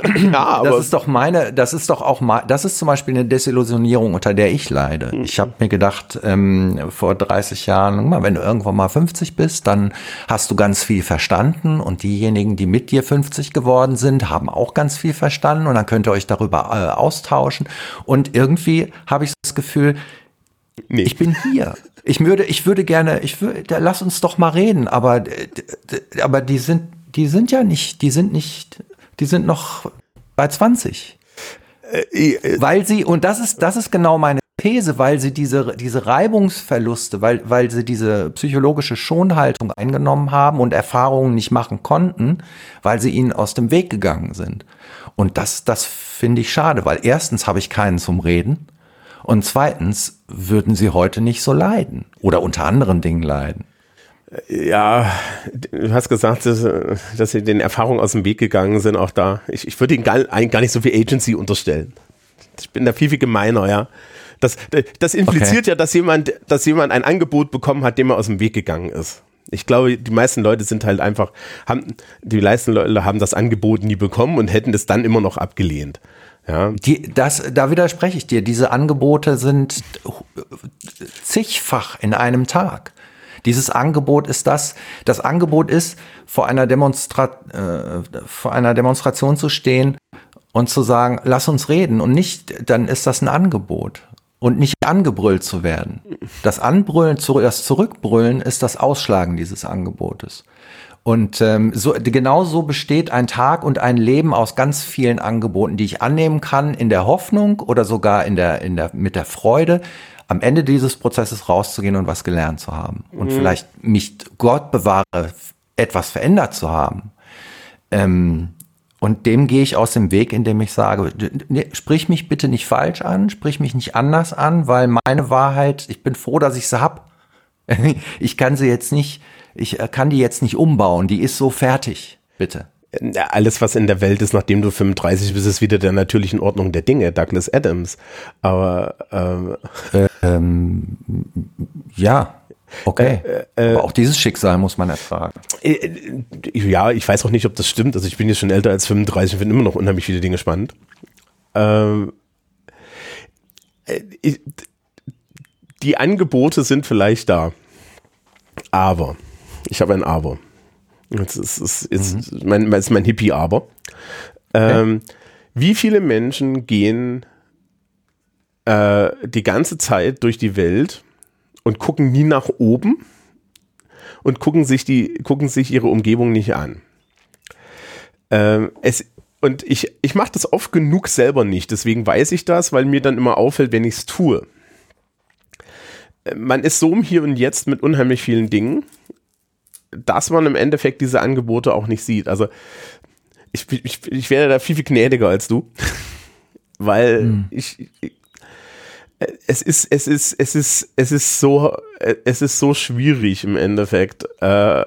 Meine, ja, aber das ist doch meine, das ist doch auch mal, das ist zum Beispiel eine Desillusionierung, unter der ich leide. Mhm. Ich habe mir gedacht, ähm, vor 30 Jahren, wenn du irgendwann mal 50 bist, dann hast du ganz viel verstanden und diejenigen, die mit dir 50 geworden sind, haben auch ganz viel verstanden und dann könnt ihr euch darüber äh, austauschen. Und irgendwie habe ich das Gefühl, Nee. Ich bin hier. Ich würde, ich würde gerne, ich würde, lass uns doch mal reden, aber, aber die sind, die sind ja nicht, die sind nicht, die sind noch bei 20. Äh, äh, weil sie, und das ist, das ist genau meine These, weil sie diese, diese Reibungsverluste, weil, weil sie diese psychologische Schonhaltung eingenommen haben und Erfahrungen nicht machen konnten, weil sie ihnen aus dem Weg gegangen sind. Und das, das finde ich schade, weil erstens habe ich keinen zum Reden. Und zweitens würden sie heute nicht so leiden oder unter anderen Dingen leiden. Ja, du hast gesagt, dass, dass sie den Erfahrungen aus dem Weg gegangen sind, auch da. Ich, ich würde ihnen gar, gar nicht so viel Agency unterstellen. Ich bin da viel, viel gemeiner, ja. Das, das impliziert okay. ja, dass jemand, dass jemand ein Angebot bekommen hat, dem er aus dem Weg gegangen ist. Ich glaube, die meisten Leute sind halt einfach, haben, die meisten Leute haben das Angebot nie bekommen und hätten es dann immer noch abgelehnt. Ja. Die, das, da widerspreche ich dir. Diese Angebote sind zigfach in einem Tag. Dieses Angebot ist das, das Angebot ist, vor einer, Demonstra äh, vor einer Demonstration zu stehen und zu sagen, lass uns reden und nicht, dann ist das ein Angebot und nicht angebrüllt zu werden. Das Anbrüllen, das Zurückbrüllen ist das Ausschlagen dieses Angebotes. Und ähm, so, genau so besteht ein Tag und ein Leben aus ganz vielen Angeboten, die ich annehmen kann, in der Hoffnung oder sogar in der, in der, mit der Freude, am Ende dieses Prozesses rauszugehen und was gelernt zu haben. Und mhm. vielleicht mich, Gott bewahre, etwas verändert zu haben. Ähm, und dem gehe ich aus dem Weg, indem ich sage, sprich mich bitte nicht falsch an, sprich mich nicht anders an, weil meine Wahrheit, ich bin froh, dass ich sie hab. Ich kann sie jetzt nicht ich äh, kann die jetzt nicht umbauen, die ist so fertig, bitte. alles, was in der Welt ist, nachdem du 35 bist, ist wieder der natürlichen Ordnung der Dinge, Douglas Adams. Aber ähm, ähm, ja, okay. Äh, äh, Aber auch dieses Schicksal muss man ertragen. Äh, ja, ich weiß auch nicht, ob das stimmt. Also ich bin jetzt schon älter als 35 und finde immer noch unheimlich viele Dinge spannend. Ähm, äh, die Angebote sind vielleicht da. Aber, ich habe ein Aber. Das ist, ist, ist, mhm. mein, ist mein Hippie-Aber. Ähm, okay. Wie viele Menschen gehen äh, die ganze Zeit durch die Welt und gucken nie nach oben und gucken sich, die, gucken sich ihre Umgebung nicht an? Ähm, es, und ich, ich mache das oft genug selber nicht, deswegen weiß ich das, weil mir dann immer auffällt, wenn ich es tue. Äh, man ist so im Hier und Jetzt mit unheimlich vielen Dingen dass man im Endeffekt diese Angebote auch nicht sieht. Also ich, ich, ich wäre da viel, viel gnädiger als du, weil hm. ich, ich es ist, es ist, es ist, es ist so, es ist so schwierig im Endeffekt, äh,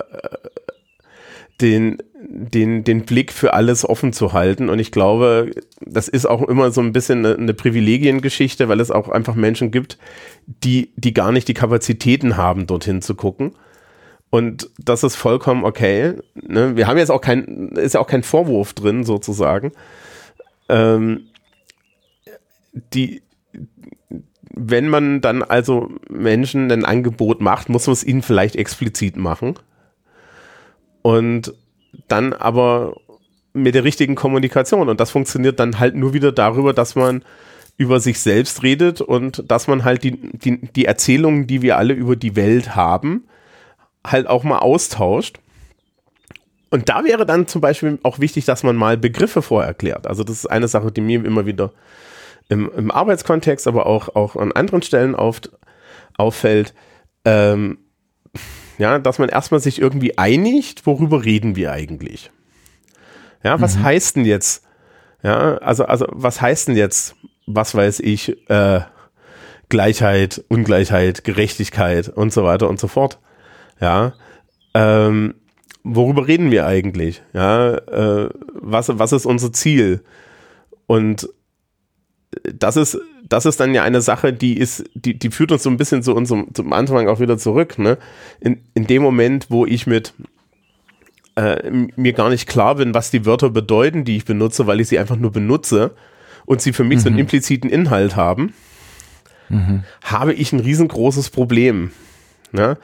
den, den, den Blick für alles offen zu halten. Und ich glaube, das ist auch immer so ein bisschen eine, eine Privilegiengeschichte, weil es auch einfach Menschen gibt, die, die gar nicht die Kapazitäten haben, dorthin zu gucken. Und das ist vollkommen okay. Ne? Wir haben jetzt auch kein, ist ja auch kein Vorwurf drin, sozusagen. Ähm, die, wenn man dann also Menschen ein Angebot macht, muss man es ihnen vielleicht explizit machen. Und dann aber mit der richtigen Kommunikation. Und das funktioniert dann halt nur wieder darüber, dass man über sich selbst redet und dass man halt die, die, die Erzählungen, die wir alle über die Welt haben, halt auch mal austauscht. Und da wäre dann zum Beispiel auch wichtig, dass man mal Begriffe vorerklärt. Also das ist eine Sache, die mir immer wieder im, im Arbeitskontext, aber auch, auch an anderen Stellen auf, auffällt. Ähm, ja, dass man erstmal sich irgendwie einigt, worüber reden wir eigentlich? Ja, was mhm. heißt denn jetzt? Ja, also, also was heißt denn jetzt, was weiß ich, äh, Gleichheit, Ungleichheit, Gerechtigkeit und so weiter und so fort? Ja, ähm, worüber reden wir eigentlich? Ja, äh, was, was ist unser Ziel? Und das ist, das ist dann ja eine Sache, die ist, die, die führt uns so ein bisschen zu unserem, zum Anfang auch wieder zurück, ne? In, in dem Moment, wo ich mit äh, mir gar nicht klar bin, was die Wörter bedeuten, die ich benutze, weil ich sie einfach nur benutze und sie für mich mhm. so einen mhm. impliziten Inhalt haben, mhm. habe ich ein riesengroßes Problem. Ja?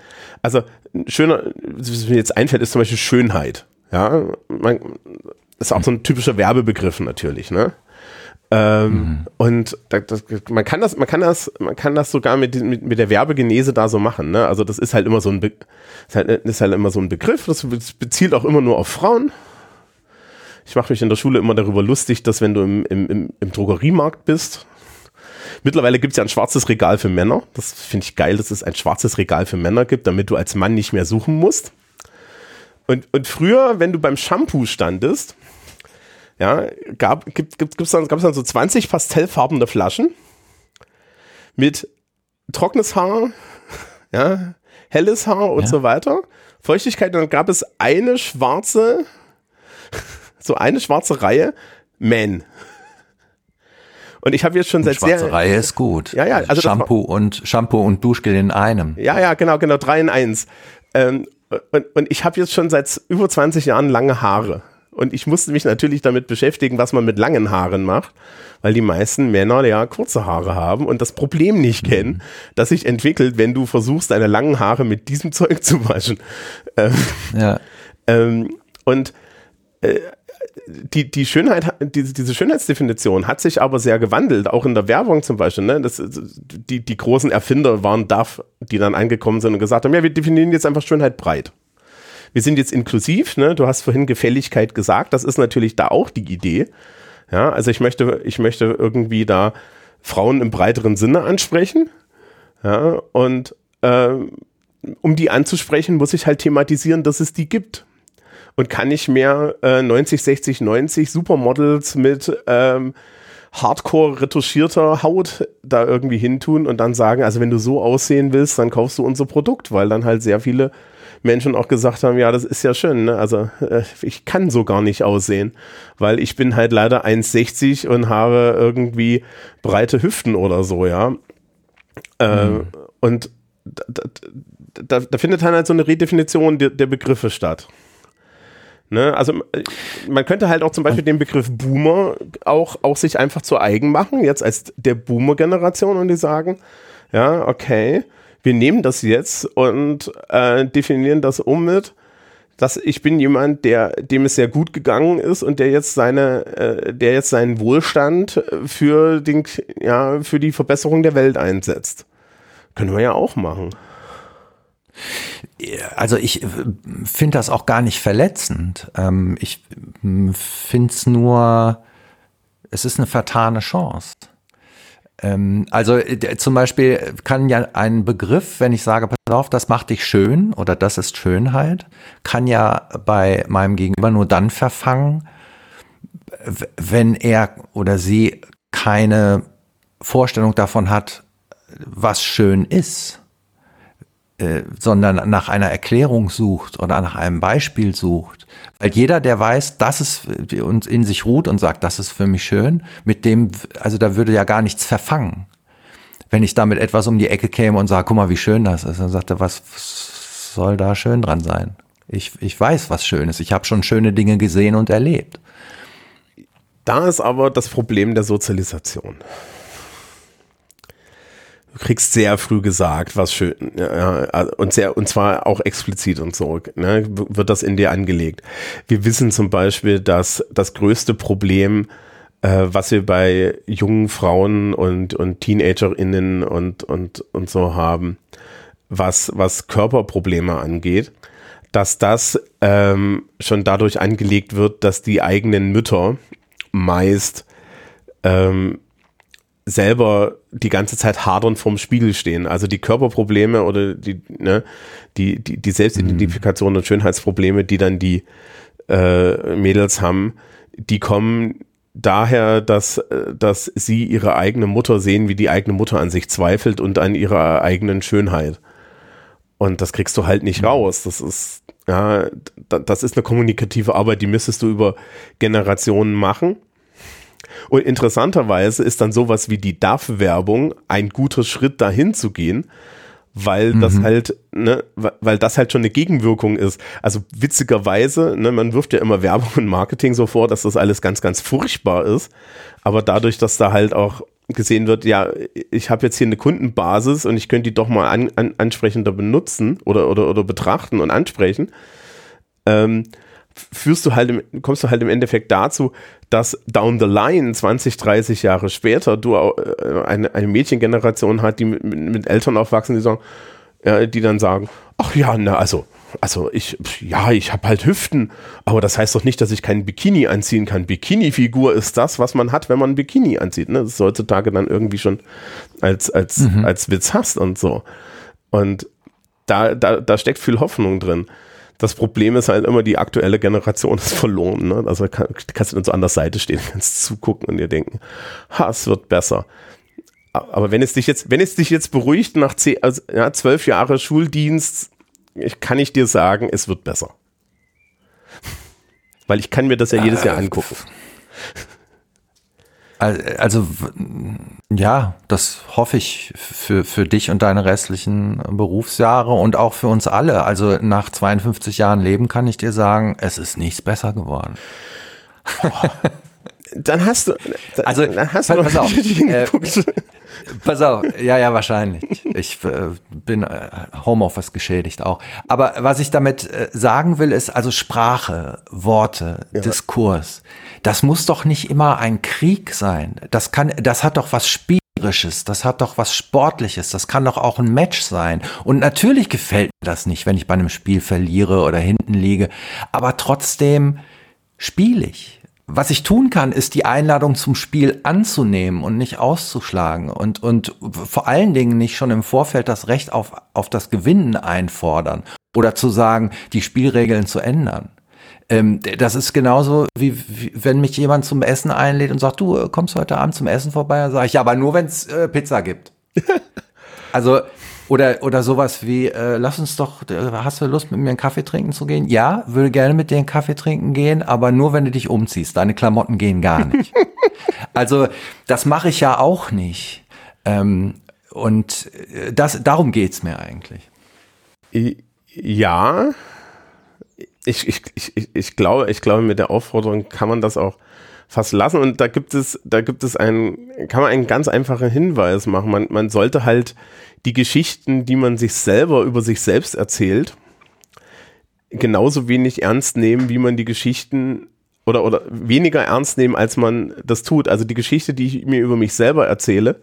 Also schöner, was mir jetzt einfällt, ist zum Beispiel Schönheit. Ja, man, ist auch so ein typischer Werbebegriff natürlich, ne? Ähm, mhm. Und das, das, man kann das, man kann das, man kann das sogar mit, mit, mit der Werbegenese da so machen. Ne? Also das ist halt immer so ein, Be ist halt, ist halt immer so ein Begriff. Das bezielt auch immer nur auf Frauen. Ich mache mich in der Schule immer darüber lustig, dass wenn du im, im, im, im Drogeriemarkt bist, Mittlerweile gibt es ja ein schwarzes Regal für Männer. Das finde ich geil, dass es ein schwarzes Regal für Männer gibt, damit du als Mann nicht mehr suchen musst. Und, und früher, wenn du beim Shampoo standest, ja, gab es gibt, gibt's dann, gab's dann so 20 pastellfarbene Flaschen mit trockenes Haar, ja, helles Haar und ja. so weiter. Feuchtigkeit, und dann gab es eine schwarze, so eine schwarze Reihe Men. Und ich habe jetzt schon seit Schwarze sehr. Reihe ist gut. Ja, ja. Also Shampoo und Shampoo und Duschgel in einem. Ja, ja, genau, genau, drei in eins. Ähm, und, und ich habe jetzt schon seit über 20 Jahren lange Haare. Und ich musste mich natürlich damit beschäftigen, was man mit langen Haaren macht, weil die meisten Männer ja kurze Haare haben und das Problem nicht mhm. kennen, das sich entwickelt, wenn du versuchst, deine langen Haare mit diesem Zeug zu waschen. Ähm, ja. Ähm, und äh, die, die Schönheit, diese, diese Schönheitsdefinition hat sich aber sehr gewandelt, auch in der Werbung zum Beispiel. Ne? Das, die, die großen Erfinder waren DAF, die dann angekommen sind und gesagt haben, ja, wir definieren jetzt einfach Schönheit breit. Wir sind jetzt inklusiv, ne? du hast vorhin Gefälligkeit gesagt, das ist natürlich da auch die Idee. Ja, also ich möchte, ich möchte irgendwie da Frauen im breiteren Sinne ansprechen. Ja, und äh, um die anzusprechen, muss ich halt thematisieren, dass es die gibt und kann nicht mehr äh, 90, 60, 90 Supermodels mit ähm, hardcore retuschierter Haut da irgendwie hintun und dann sagen, also wenn du so aussehen willst, dann kaufst du unser Produkt, weil dann halt sehr viele Menschen auch gesagt haben, ja, das ist ja schön, ne? also äh, ich kann so gar nicht aussehen, weil ich bin halt leider 1,60 und habe irgendwie breite Hüften oder so, ja. Äh, mhm. Und da, da, da, findet dann halt so eine Redefinition der, der Begriffe statt. Ne? Also äh, man könnte halt auch zum Beispiel den Begriff Boomer auch, auch sich einfach zu eigen machen, jetzt als der Boomer-Generation und die sagen, ja, okay, wir nehmen das jetzt und äh, definieren das um mit, dass ich bin jemand, der, dem es sehr gut gegangen ist und der jetzt seine, äh, der jetzt seinen Wohlstand für den, ja, für die Verbesserung der Welt einsetzt. Können wir ja auch machen. Also ich äh, finde das auch gar nicht verletzend. Ähm, ich finde es nur, es ist eine vertane Chance. Ähm, also äh, zum Beispiel kann ja ein Begriff, wenn ich sage, pass auf, das macht dich schön oder das ist Schönheit, kann ja bei meinem Gegenüber nur dann verfangen, wenn er oder sie keine Vorstellung davon hat, was schön ist. Äh, sondern nach einer Erklärung sucht oder nach einem Beispiel sucht. Weil jeder, der weiß, dass es uns in sich ruht und sagt, das ist für mich schön, mit dem, also da würde ja gar nichts verfangen. Wenn ich damit etwas um die Ecke käme und sage, guck mal, wie schön das ist, dann sagt er, was soll da schön dran sein? Ich, ich weiß, was schön ist. Ich habe schon schöne Dinge gesehen und erlebt. Da ist aber das Problem der Sozialisation du kriegst sehr früh gesagt, was schön, ja, und sehr, und zwar auch explizit und so, ne, wird das in dir angelegt. Wir wissen zum Beispiel, dass das größte Problem, äh, was wir bei jungen Frauen und, und TeenagerInnen und, und, und so haben, was, was Körperprobleme angeht, dass das ähm, schon dadurch angelegt wird, dass die eigenen Mütter meist ähm, selber die ganze Zeit hadern vorm Spiegel stehen. Also die Körperprobleme oder die, ne, die, die, die Selbstidentifikation mhm. und Schönheitsprobleme, die dann die äh, Mädels haben, die kommen daher, dass, dass sie ihre eigene Mutter sehen, wie die eigene Mutter an sich zweifelt und an ihrer eigenen Schönheit. Und das kriegst du halt nicht mhm. raus. Das ist, ja, das ist eine kommunikative Arbeit, die müsstest du über Generationen machen. Und interessanterweise ist dann sowas wie die DAF-Werbung ein guter Schritt dahin zu gehen, weil das mhm. halt, ne, weil das halt schon eine Gegenwirkung ist. Also witzigerweise, ne, man wirft ja immer Werbung und Marketing so vor, dass das alles ganz, ganz furchtbar ist. Aber dadurch, dass da halt auch gesehen wird, ja, ich habe jetzt hier eine Kundenbasis und ich könnte die doch mal an, an, ansprechender benutzen oder, oder, oder betrachten und ansprechen, ähm, führst du halt, im, kommst du halt im Endeffekt dazu, dass down the line, 20, 30 Jahre später, du äh, eine, eine Mädchengeneration hat, die mit, mit Eltern aufwachsen, die sagen, ja, die dann sagen, ach ja, na, also, also ich, ja, ich habe halt Hüften, aber das heißt doch nicht, dass ich keinen Bikini anziehen kann. Bikini-Figur ist das, was man hat, wenn man ein Bikini anzieht. Ne? Das ist heutzutage dann irgendwie schon als, als, mhm. als Witz hast und so. Und da, da, da steckt viel Hoffnung drin. Das Problem ist halt immer, die aktuelle Generation ist verloren. Ne? Also kann, kannst du dann so an der Seite stehen, kannst zugucken und dir denken, ha, es wird besser. Aber wenn es dich jetzt, wenn es dich jetzt beruhigt nach zehn, also, ja, zwölf Jahre Schuldienst, ich, kann ich dir sagen, es wird besser. Weil ich kann mir das ja jedes Jahr angucken. Also ja, das hoffe ich für, für dich und deine restlichen Berufsjahre und auch für uns alle. Also nach 52 Jahren Leben kann ich dir sagen, es ist nichts besser geworden. Dann hast du, also dann hast du pass, auf, äh, pass auf, ja, ja, wahrscheinlich. Ich äh, bin äh, Homeoffice geschädigt auch. Aber was ich damit äh, sagen will, ist also Sprache, Worte, ja. Diskurs das muss doch nicht immer ein Krieg sein. Das kann, das hat doch was Spielerisches, das hat doch was Sportliches, das kann doch auch ein Match sein. Und natürlich gefällt mir das nicht, wenn ich bei einem Spiel verliere oder hinten liege, aber trotzdem spiele ich. Was ich tun kann, ist die Einladung zum Spiel anzunehmen und nicht auszuschlagen und, und vor allen Dingen nicht schon im Vorfeld das Recht auf, auf das Gewinnen einfordern oder zu sagen, die Spielregeln zu ändern. Ähm, das ist genauso, wie, wie, wenn mich jemand zum Essen einlädt und sagt, du äh, kommst heute Abend zum Essen vorbei, dann sage ich, ja, aber nur wenn es äh, Pizza gibt. also Oder, oder sowas wie, äh, lass uns doch, äh, hast du Lust, mit mir einen Kaffee trinken zu gehen? Ja, würde gerne mit dir einen Kaffee trinken gehen, aber nur, wenn du dich umziehst. Deine Klamotten gehen gar nicht. also, das mache ich ja auch nicht. Ähm, und äh, das, darum geht's mir eigentlich. Ja, ich, ich, ich, ich, glaube, ich glaube, mit der Aufforderung kann man das auch fast lassen. Und da gibt es, da gibt es einen, kann man einen ganz einfachen Hinweis machen. Man, man sollte halt die Geschichten, die man sich selber über sich selbst erzählt, genauso wenig ernst nehmen, wie man die Geschichten oder, oder weniger ernst nehmen, als man das tut. Also die Geschichte, die ich mir über mich selber erzähle,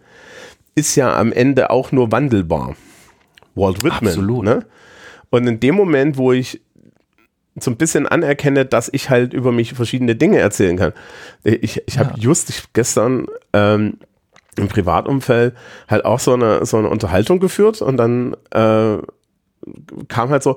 ist ja am Ende auch nur wandelbar. Walt Whitman. Absolut. Ne? Und in dem Moment, wo ich so ein bisschen anerkenne, dass ich halt über mich verschiedene Dinge erzählen kann. Ich, ich habe ja. just ich, gestern ähm, im Privatumfeld halt auch so eine, so eine Unterhaltung geführt und dann äh, kam halt so,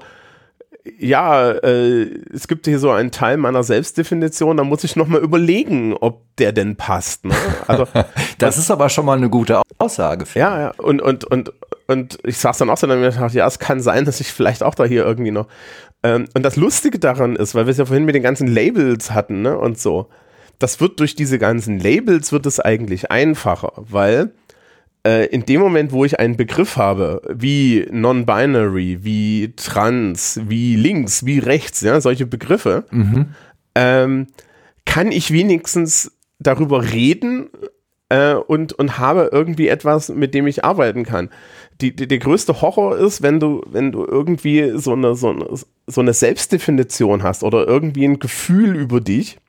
ja, äh, es gibt hier so einen Teil meiner Selbstdefinition, da muss ich nochmal überlegen, ob der denn passt. Ne? Also, das ist aber schon mal eine gute Aussage. Ja, ja, und, und, und, und ich sag's dann auch so, dann mir gedacht, ja, es kann sein, dass ich vielleicht auch da hier irgendwie noch. Ähm, und das Lustige daran ist, weil wir es ja vorhin mit den ganzen Labels hatten, ne, und so, das wird durch diese ganzen Labels wird es eigentlich einfacher, weil äh, in dem Moment, wo ich einen Begriff habe, wie non-binary, wie trans, wie links, wie rechts, ja, solche Begriffe, mhm. ähm, kann ich wenigstens darüber reden äh, und, und habe irgendwie etwas, mit dem ich arbeiten kann. Die, die, der größte Horror ist, wenn du, wenn du irgendwie so eine, so, eine, so eine Selbstdefinition hast oder irgendwie ein Gefühl über dich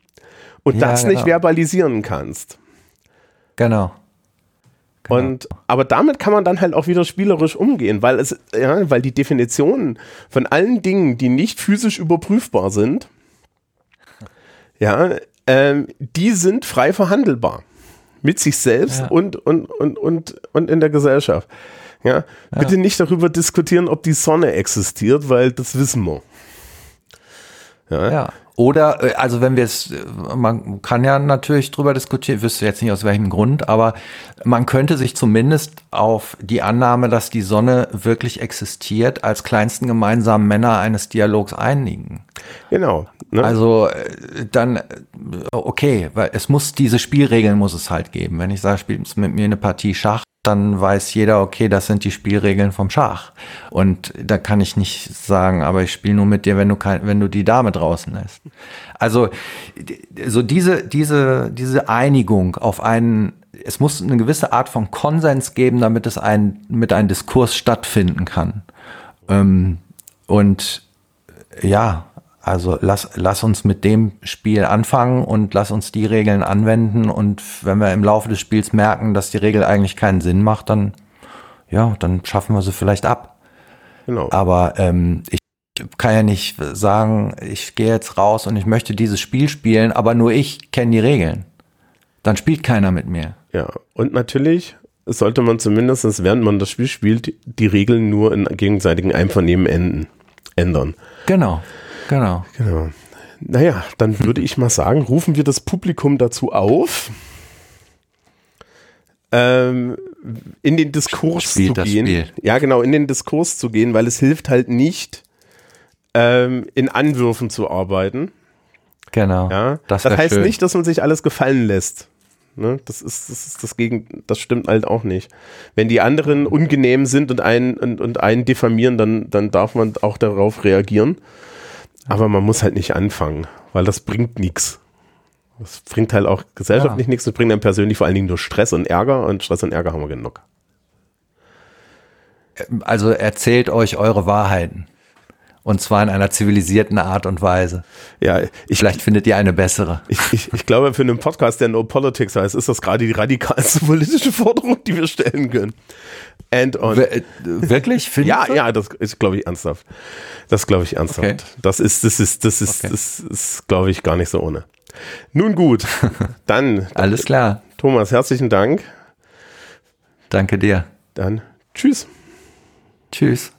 und ja, das genau. nicht verbalisieren kannst. Genau. Genau. Und, aber damit kann man dann halt auch wieder spielerisch umgehen, weil es, ja, weil die Definitionen von allen Dingen, die nicht physisch überprüfbar sind, ja, ähm, die sind frei verhandelbar. Mit sich selbst ja. und, und, und, und, und in der Gesellschaft. Ja, ja, bitte nicht darüber diskutieren, ob die Sonne existiert, weil das wissen wir. Ja. ja. Oder, äh, also wenn wir es, äh, man kann ja natürlich drüber diskutieren, ich wüsste jetzt nicht aus welchem Grund, aber man könnte sich zumindest auf die Annahme, dass die Sonne wirklich existiert, als kleinsten gemeinsamen Männer eines Dialogs einigen. Genau. Ne? Also äh, dann, okay, weil es muss diese Spielregeln muss es halt geben. Wenn ich sage, spielt mit mir eine Partie Schach, dann weiß jeder, okay, das sind die Spielregeln vom Schach. Und da kann ich nicht sagen, aber ich spiele nur mit dir, wenn du kein, wenn du die Dame draußen lässt. Also so diese diese diese Einigung auf einen, es muss eine gewisse Art von Konsens geben, damit es ein mit einem Diskurs stattfinden kann. Ähm, und ja, also lass, lass uns mit dem Spiel anfangen und lass uns die Regeln anwenden. Und wenn wir im Laufe des Spiels merken, dass die Regel eigentlich keinen Sinn macht, dann ja, dann schaffen wir sie vielleicht ab. Genau. Aber ähm, ich kann ja nicht sagen, ich gehe jetzt raus und ich möchte dieses Spiel spielen, aber nur ich kenne die Regeln. Dann spielt keiner mit mir. Ja, und natürlich sollte man zumindest, während man das Spiel spielt, die Regeln nur in gegenseitigen Einvernehmen enden, ändern. Genau. Genau. Genau. Naja, dann würde ich mal sagen, rufen wir das Publikum dazu auf, ähm, in den Diskurs Spielt zu gehen. Ja, genau, in den Diskurs zu gehen, weil es hilft halt nicht, ähm, in Anwürfen zu arbeiten. Genau. Ja? Das, das heißt schön. nicht, dass man sich alles gefallen lässt. Ne? Das ist, das ist das Gegen, das stimmt halt auch nicht. Wenn die anderen ungenehm sind und einen, und, und einen diffamieren, dann, dann darf man auch darauf reagieren. Aber man muss halt nicht anfangen, weil das bringt nichts. Das bringt halt auch gesellschaftlich ja. nichts, das bringt dann persönlich vor allen Dingen nur Stress und Ärger und Stress und Ärger haben wir genug. Also erzählt euch eure Wahrheiten. Und zwar in einer zivilisierten Art und Weise. Ja, ich, Vielleicht findet ihr eine bessere. Ich, ich, ich glaube, für einen Podcast, der No Politics heißt, ist das gerade die radikalste politische Forderung, die wir stellen können. And on. Äh, wirklich? ja, ja, das ist, glaube ich, ernsthaft. Das glaube ich ernsthaft. Okay. Das ist, das ist, das ist, okay. das ist, glaube ich, gar nicht so ohne. Nun gut, dann. Alles klar. Thomas, herzlichen Dank. Danke dir. Dann tschüss. Tschüss.